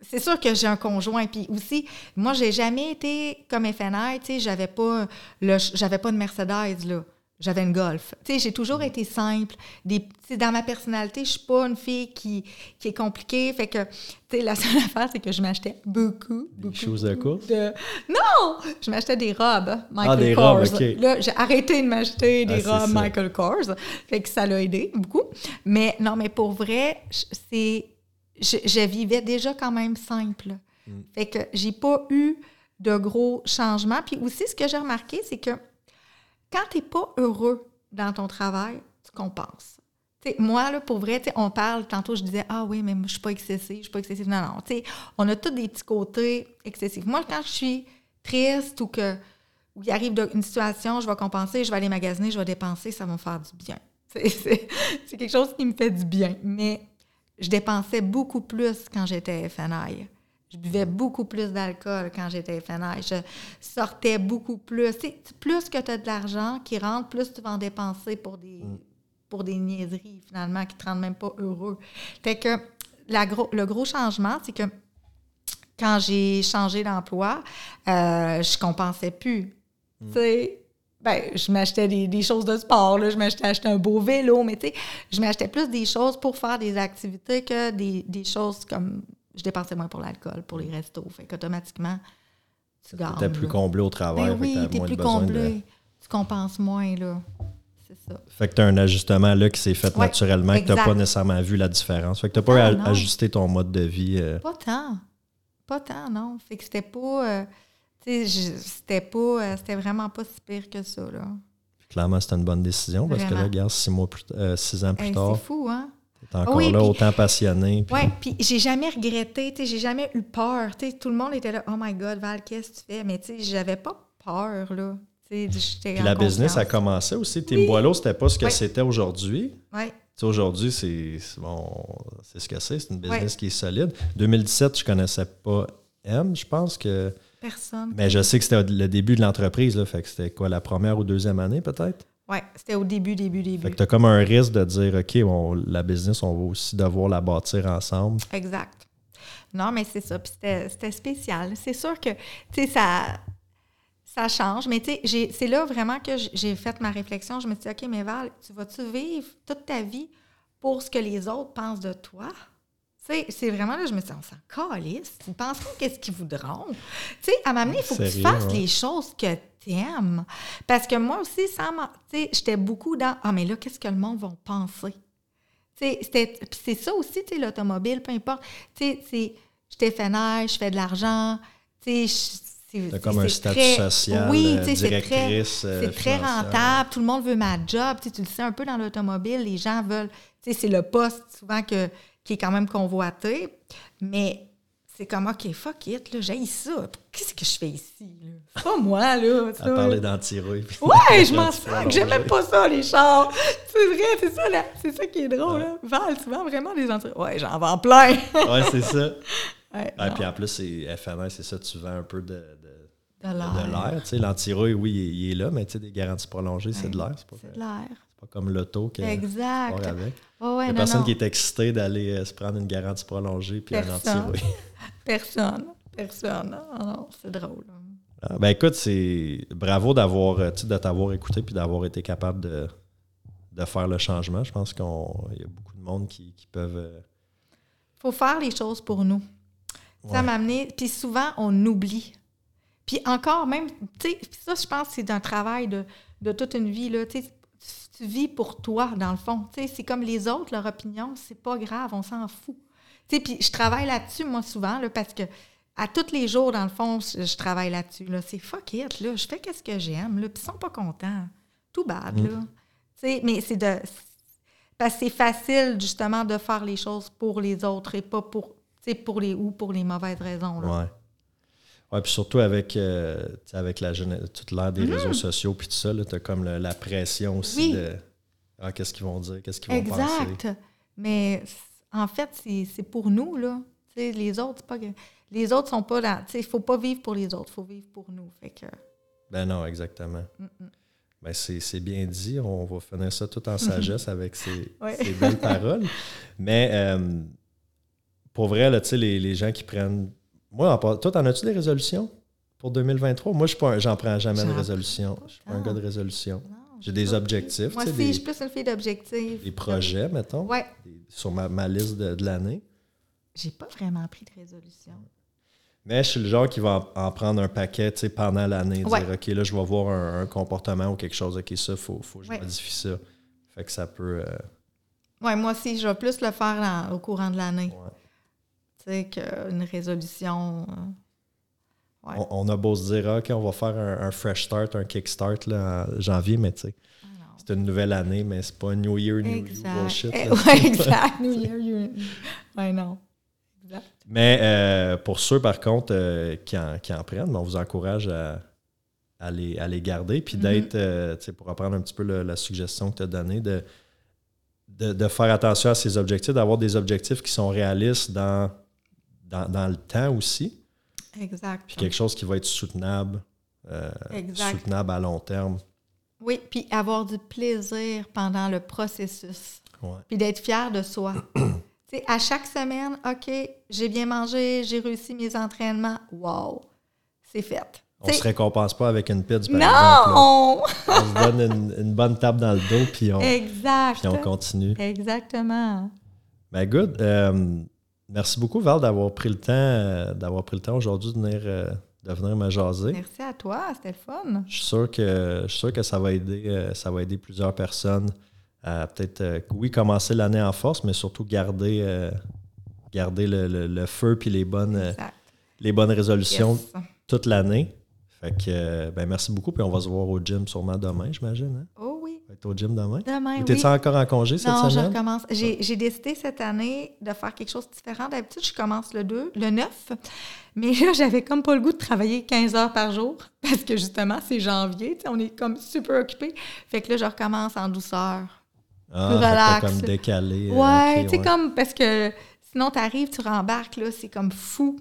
c'est sûr que j'ai un conjoint, puis aussi, moi, j'ai jamais été comme FNI, tu sais, j'avais pas, le, j'avais pas de Mercedes, là. J'avais une Golf. Tu sais, j'ai toujours été simple. Des, dans ma personnalité, je suis pas une fille qui, qui est compliquée. Fait que, tu sais, la seule <laughs> affaire, c'est que je m'achetais beaucoup, beaucoup,
choses de course?
de- Non! Je m'achetais des robes Michael
Ah, des
Kors.
robes, OK.
Là, j'ai arrêté de m'acheter des
Ah, c'est
robes. Michael Kors. Fait que ça l'a aidé beaucoup. Mais non, mais pour vrai, je- c'est... Je, je vivais déjà quand même simple.
Mm.
Fait que j'ai pas eu de gros changements. Puis aussi, ce que j'ai remarqué, c'est que quand tu n'es pas heureux dans ton travail, tu compenses. Moi, là, pour vrai, on parle, tantôt je disais, ah oui, mais je suis pas excessive, je suis pas excessive. Non, non, on a tous des petits côtés excessifs. Moi, quand je suis triste ou que ou il arrive une situation, je vais compenser, je vais aller magasiner, je vais dépenser, ça va me faire du bien. <laughs> C'est quelque chose qui me fait du bien. Mais je dépensais beaucoup plus quand j'étais FNI. Je buvais beaucoup plus d'alcool quand j'étais FNI. Je sortais beaucoup plus. Sais, plus que tu as de l'argent qui rentre, plus tu vas en dépenser pour des, pour des niaiseries, finalement, qui ne te rendent même pas heureux. Fait que la gros, le gros changement, c'est que quand j'ai changé d'emploi, euh, je compensais plus. Tu sais, ben, je m'achetais des, des choses de sport, là, je m'achetais un beau vélo, mais tu sais, je m'achetais plus des choses pour faire des activités que des, des choses comme je dépensais moins pour l'alcool, pour les restos. Fait qu'automatiquement, tu gagnes.
T'es plus comblé au travail.
Ben oui, t'es plus
de-
comblé. Tu compenses moins, là. C'est ça.
Fait que tu as un ajustement là qui s'est fait
Ouais,
naturellement, que tu n'as
exact.
pas nécessairement vu la différence. Fait que tu n'as pas
Ah,
ajusté ton mode de vie. euh,
Pas tant. Pas tant, non. Fait que c'était pas. euh, tu sais, c'était pas. euh, c'était vraiment pas si pire que ça, là.
clairement, c'était une bonne décision parce que là, regarde, six, mois plus, six ans plus
Hey,
tard,
c'est fou, hein?
Tu es encore
Oui,
là, autant passionné. puis-
Ouais, puis j'ai jamais regretté, j'ai jamais eu peur. Tout le monde était là, oh my God, Val, qu'est-ce que tu fais? Mais tu sais, j'avais pas peur, là.
Puis la business a commencé aussi. Team
Oui.
Boileau, c'était pas ce que c'était aujourd'hui. Sais, Aujourd'hui, c'est bon, c'est ce que c'est. C'est une business qui est solide. 2017, je connaissais pas M, je pense que.
personne.
Mais je sais que c'était le début de l'entreprise. là. Fait que c'était quoi, la première ou deuxième année, peut-être?
Ouais, c'était au début, début,
Fait
début.
que tu as comme un risque de dire, OK, on- la business, on va aussi devoir la bâtir ensemble.
Exact. Non, mais c'est ça. Puis c'était spécial. C'est sûr que, tu sais, ça, ça change. Mais tu sais, c'est là vraiment que j'ai fait ma réflexion. Je me suis dit, OK, mais Val, tu vas-tu vivre toute ta vie pour ce que les autres pensent de toi? Tu sais, c'est vraiment là, je me suis dit, on s'en calisse. Ils penseront qu'est-ce qu'ils voudront? Tu sais, à m'amener, il faut que tu fasses
ouais.
les choses que tu aimes. Parce que moi aussi, sans j'étais beaucoup dans, ah, mais là, qu'est-ce que le monde va penser? C'est ça aussi, l'automobile, peu importe. Tu sais, c'est- j'étais fenaire, je fais de l'argent. Je- c'est-
comme un statut
très-
social,
Oui,
euh,
tu sais, c'est très,
euh,
très rentable. Tout le monde veut ma job. Tu le sais un peu dans l'automobile, les gens veulent. Tu sais, c'est le poste souvent que, qui est quand même convoité. Mais c'est comme, OK, fuck it, là, j'ai ça. Qu'est-ce que je fais ici? là? C'est pas moi, là. ça.
À parler d'antirouille.
Ouais, je <laughs> m'en
tu
sers. J'aime même pas ça, les chars. C'est vrai, c'est ça, là. C'est ça qui est drôle, là. Val, tu vends vraiment des gens. Ouais, j'en vends plein. <laughs>
Ouais, c'est ça. <laughs>
Ouais,
Ouais, puis en plus, c'est c'est ça, tu vends un peu de, de,
de
de
l'air.
l'air. Tu sais, l'antirouille, oui, il est, il est là, mais tu sais, des garanties prolongées, c'est de l'air. C'est pas,
C'est de l'air.
c'est pas comme l'auto qui
Exact.
avec.
Ouais, ouais,
Il y a
non,
personne
non.
qui est excité d'aller euh, se prendre une garantie prolongée puis un
Personne. Personne. Personne. Non, c'est drôle.
Ah, Ben écoute, c'est bravo d'avoir euh, de t'avoir écouté puis d'avoir été capable de, de faire le changement. Je pense qu'il y a beaucoup de monde qui, qui peuvent. euh,
faut faire les choses pour nous. Ça m'a amené. Puis souvent, on oublie. Puis encore, même, tu sais, ça, je pense que c'est un travail de, de toute une vie. Là, tu vis pour toi, dans le fond. Tu sais, c'est comme les autres, leur opinion, c'est pas grave, on s'en fout. Sais, puis je travaille là-dessus, moi, souvent, là, parce que à tous les jours, dans le fond, je, je travaille là-dessus. Là. C'est fuck it, là. Je fais qu'est-ce que j'aime, là. Puis ils sont pas contents. Tout bad,
Mm.
là. Mais c'est de... Parce que c'est facile, justement, de faire les choses pour les autres et pas pour, pour les ou pour les mauvaises raisons. Là.
Ouais. Puis surtout avec, euh, avec la toute l'ère des réseaux sociaux puis tout ça, tu as comme le- la pression aussi.
Oui.
de ah, qu'est-ce qu'ils vont dire, qu'est-ce qu'ils vont penser.
Exact. Mais en fait, c'est pour nous, là. Les autres, c'est pas... que- Les autres sont pas là. Il faut pas vivre pour les autres, il faut vivre pour nous. Fait que...
Ben non, exactement. Ben c'est bien dit. On va finir ça tout en <laughs> sagesse avec ces,
Ouais.
ces belles paroles. Mais euh, pour vrai, là, les, les gens qui prennent. Moi, en toi, t'en as-tu des résolutions pour 2023? Moi, je j'en prends jamais de résolution. Je suis pas un gars de résolution.
Non,
J'ai des objectifs,
Moi aussi, je suis plus une fille d'objectifs.
des projets, mettons,
Ouais.
des- sur ma, ma liste de, de l'année.
J'ai pas vraiment pris de résolution.
Mais je suis le genre qui va en, en prendre un paquet tu sais, pendant l'année.
Ouais.
Dire, OK, là, je vais voir un, un comportement ou quelque chose. OK, ça, il faut, faut que je
Ouais.
modifie ça. Fait que ça peut. euh,
Ouais, moi aussi, je vais plus le faire dans- au courant de l'année.
ouais.
Tu sais, qu'une résolution. euh, Ouais.
On, on a beau se dire, OK, on va faire un, un fresh start, un kickstart là, en janvier, mais tu sais,
ah
c'est une nouvelle année, mais c'est pas New Year, New You
Exact.
bullshit.
Eh,
là.
ouais, <laughs> exact. New Year, you- Ouais, non. Exact.
Mais euh, pour ceux, par contre, euh, qui, en, qui en prennent, on vous encourage à, à les, à les garder, puis
Mhm.
d'être, euh, tu sais, pour reprendre un petit peu le- la suggestion que tu as donnée, de, de, de faire attention à ces objectifs, d'avoir des objectifs qui sont réalistes dans, dans, dans le temps aussi,
Exact.
puis quelque chose qui va être soutenable, euh, soutenable à long terme.
Oui, puis avoir du plaisir pendant le processus.
Ouais.
Puis d'être fier de soi. <clears throat> tu sais, à chaque semaine, OK, j'ai bien mangé, j'ai réussi mes entraînements. Wow, c'est fait.
On
Tu
se récompense pas avec une pizza, par exemple. là.
non! <laughs>
On se donne une, une bonne tape dans le dos, puis on,
exact.
puis on continue.
Exactement.
Ben good. Euh, merci beaucoup, Val, d'avoir pris le temps, euh, d'avoir pris le temps aujourd'hui de venir, euh, de venir me jaser.
Merci à toi, c'était le fun.
Je suis sûr que, je suis sûr que ça, va aider, euh, ça va aider plusieurs personnes à peut-être, oui, commencer l'année en force, mais surtout garder, garder le, le- le feu puis les bonnes, les bonnes résolutions
Yes.
toute l'année. Fait que, ben, merci beaucoup. Puis on va se voir au gym sûrement demain, j'imagine. Hein?
Oh
être au gym demain.
demain,
Ou t'es-tu
oui.
encore en congé cette
Non, je
semaine?
recommence. J'ai j'ai décidé cette année de faire quelque chose de différent. D'habitude, je commence le 2, le 9. Mais là, j'avais comme pas le goût de travailler 15 heures par jour <laughs> parce que justement, c'est janvier. tu sais, On est comme super occupé. Fait que là, je recommence en douceur.
Ah,
plus relax.
comme décalé. euh,
Ouais, tu sais,
ouais.
comme parce que sinon, tu arrives, tu rembarques, là, c'est comme fou.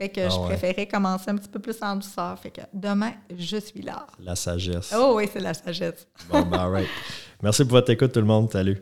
Fait que
Ah
je
ouais.
préférais commencer un petit peu plus en douceur. Fait que demain, je suis là.
La sagesse.
Oh oui, c'est la sagesse.
Bon, ben, all right. Merci pour votre écoute, tout le monde. Salut.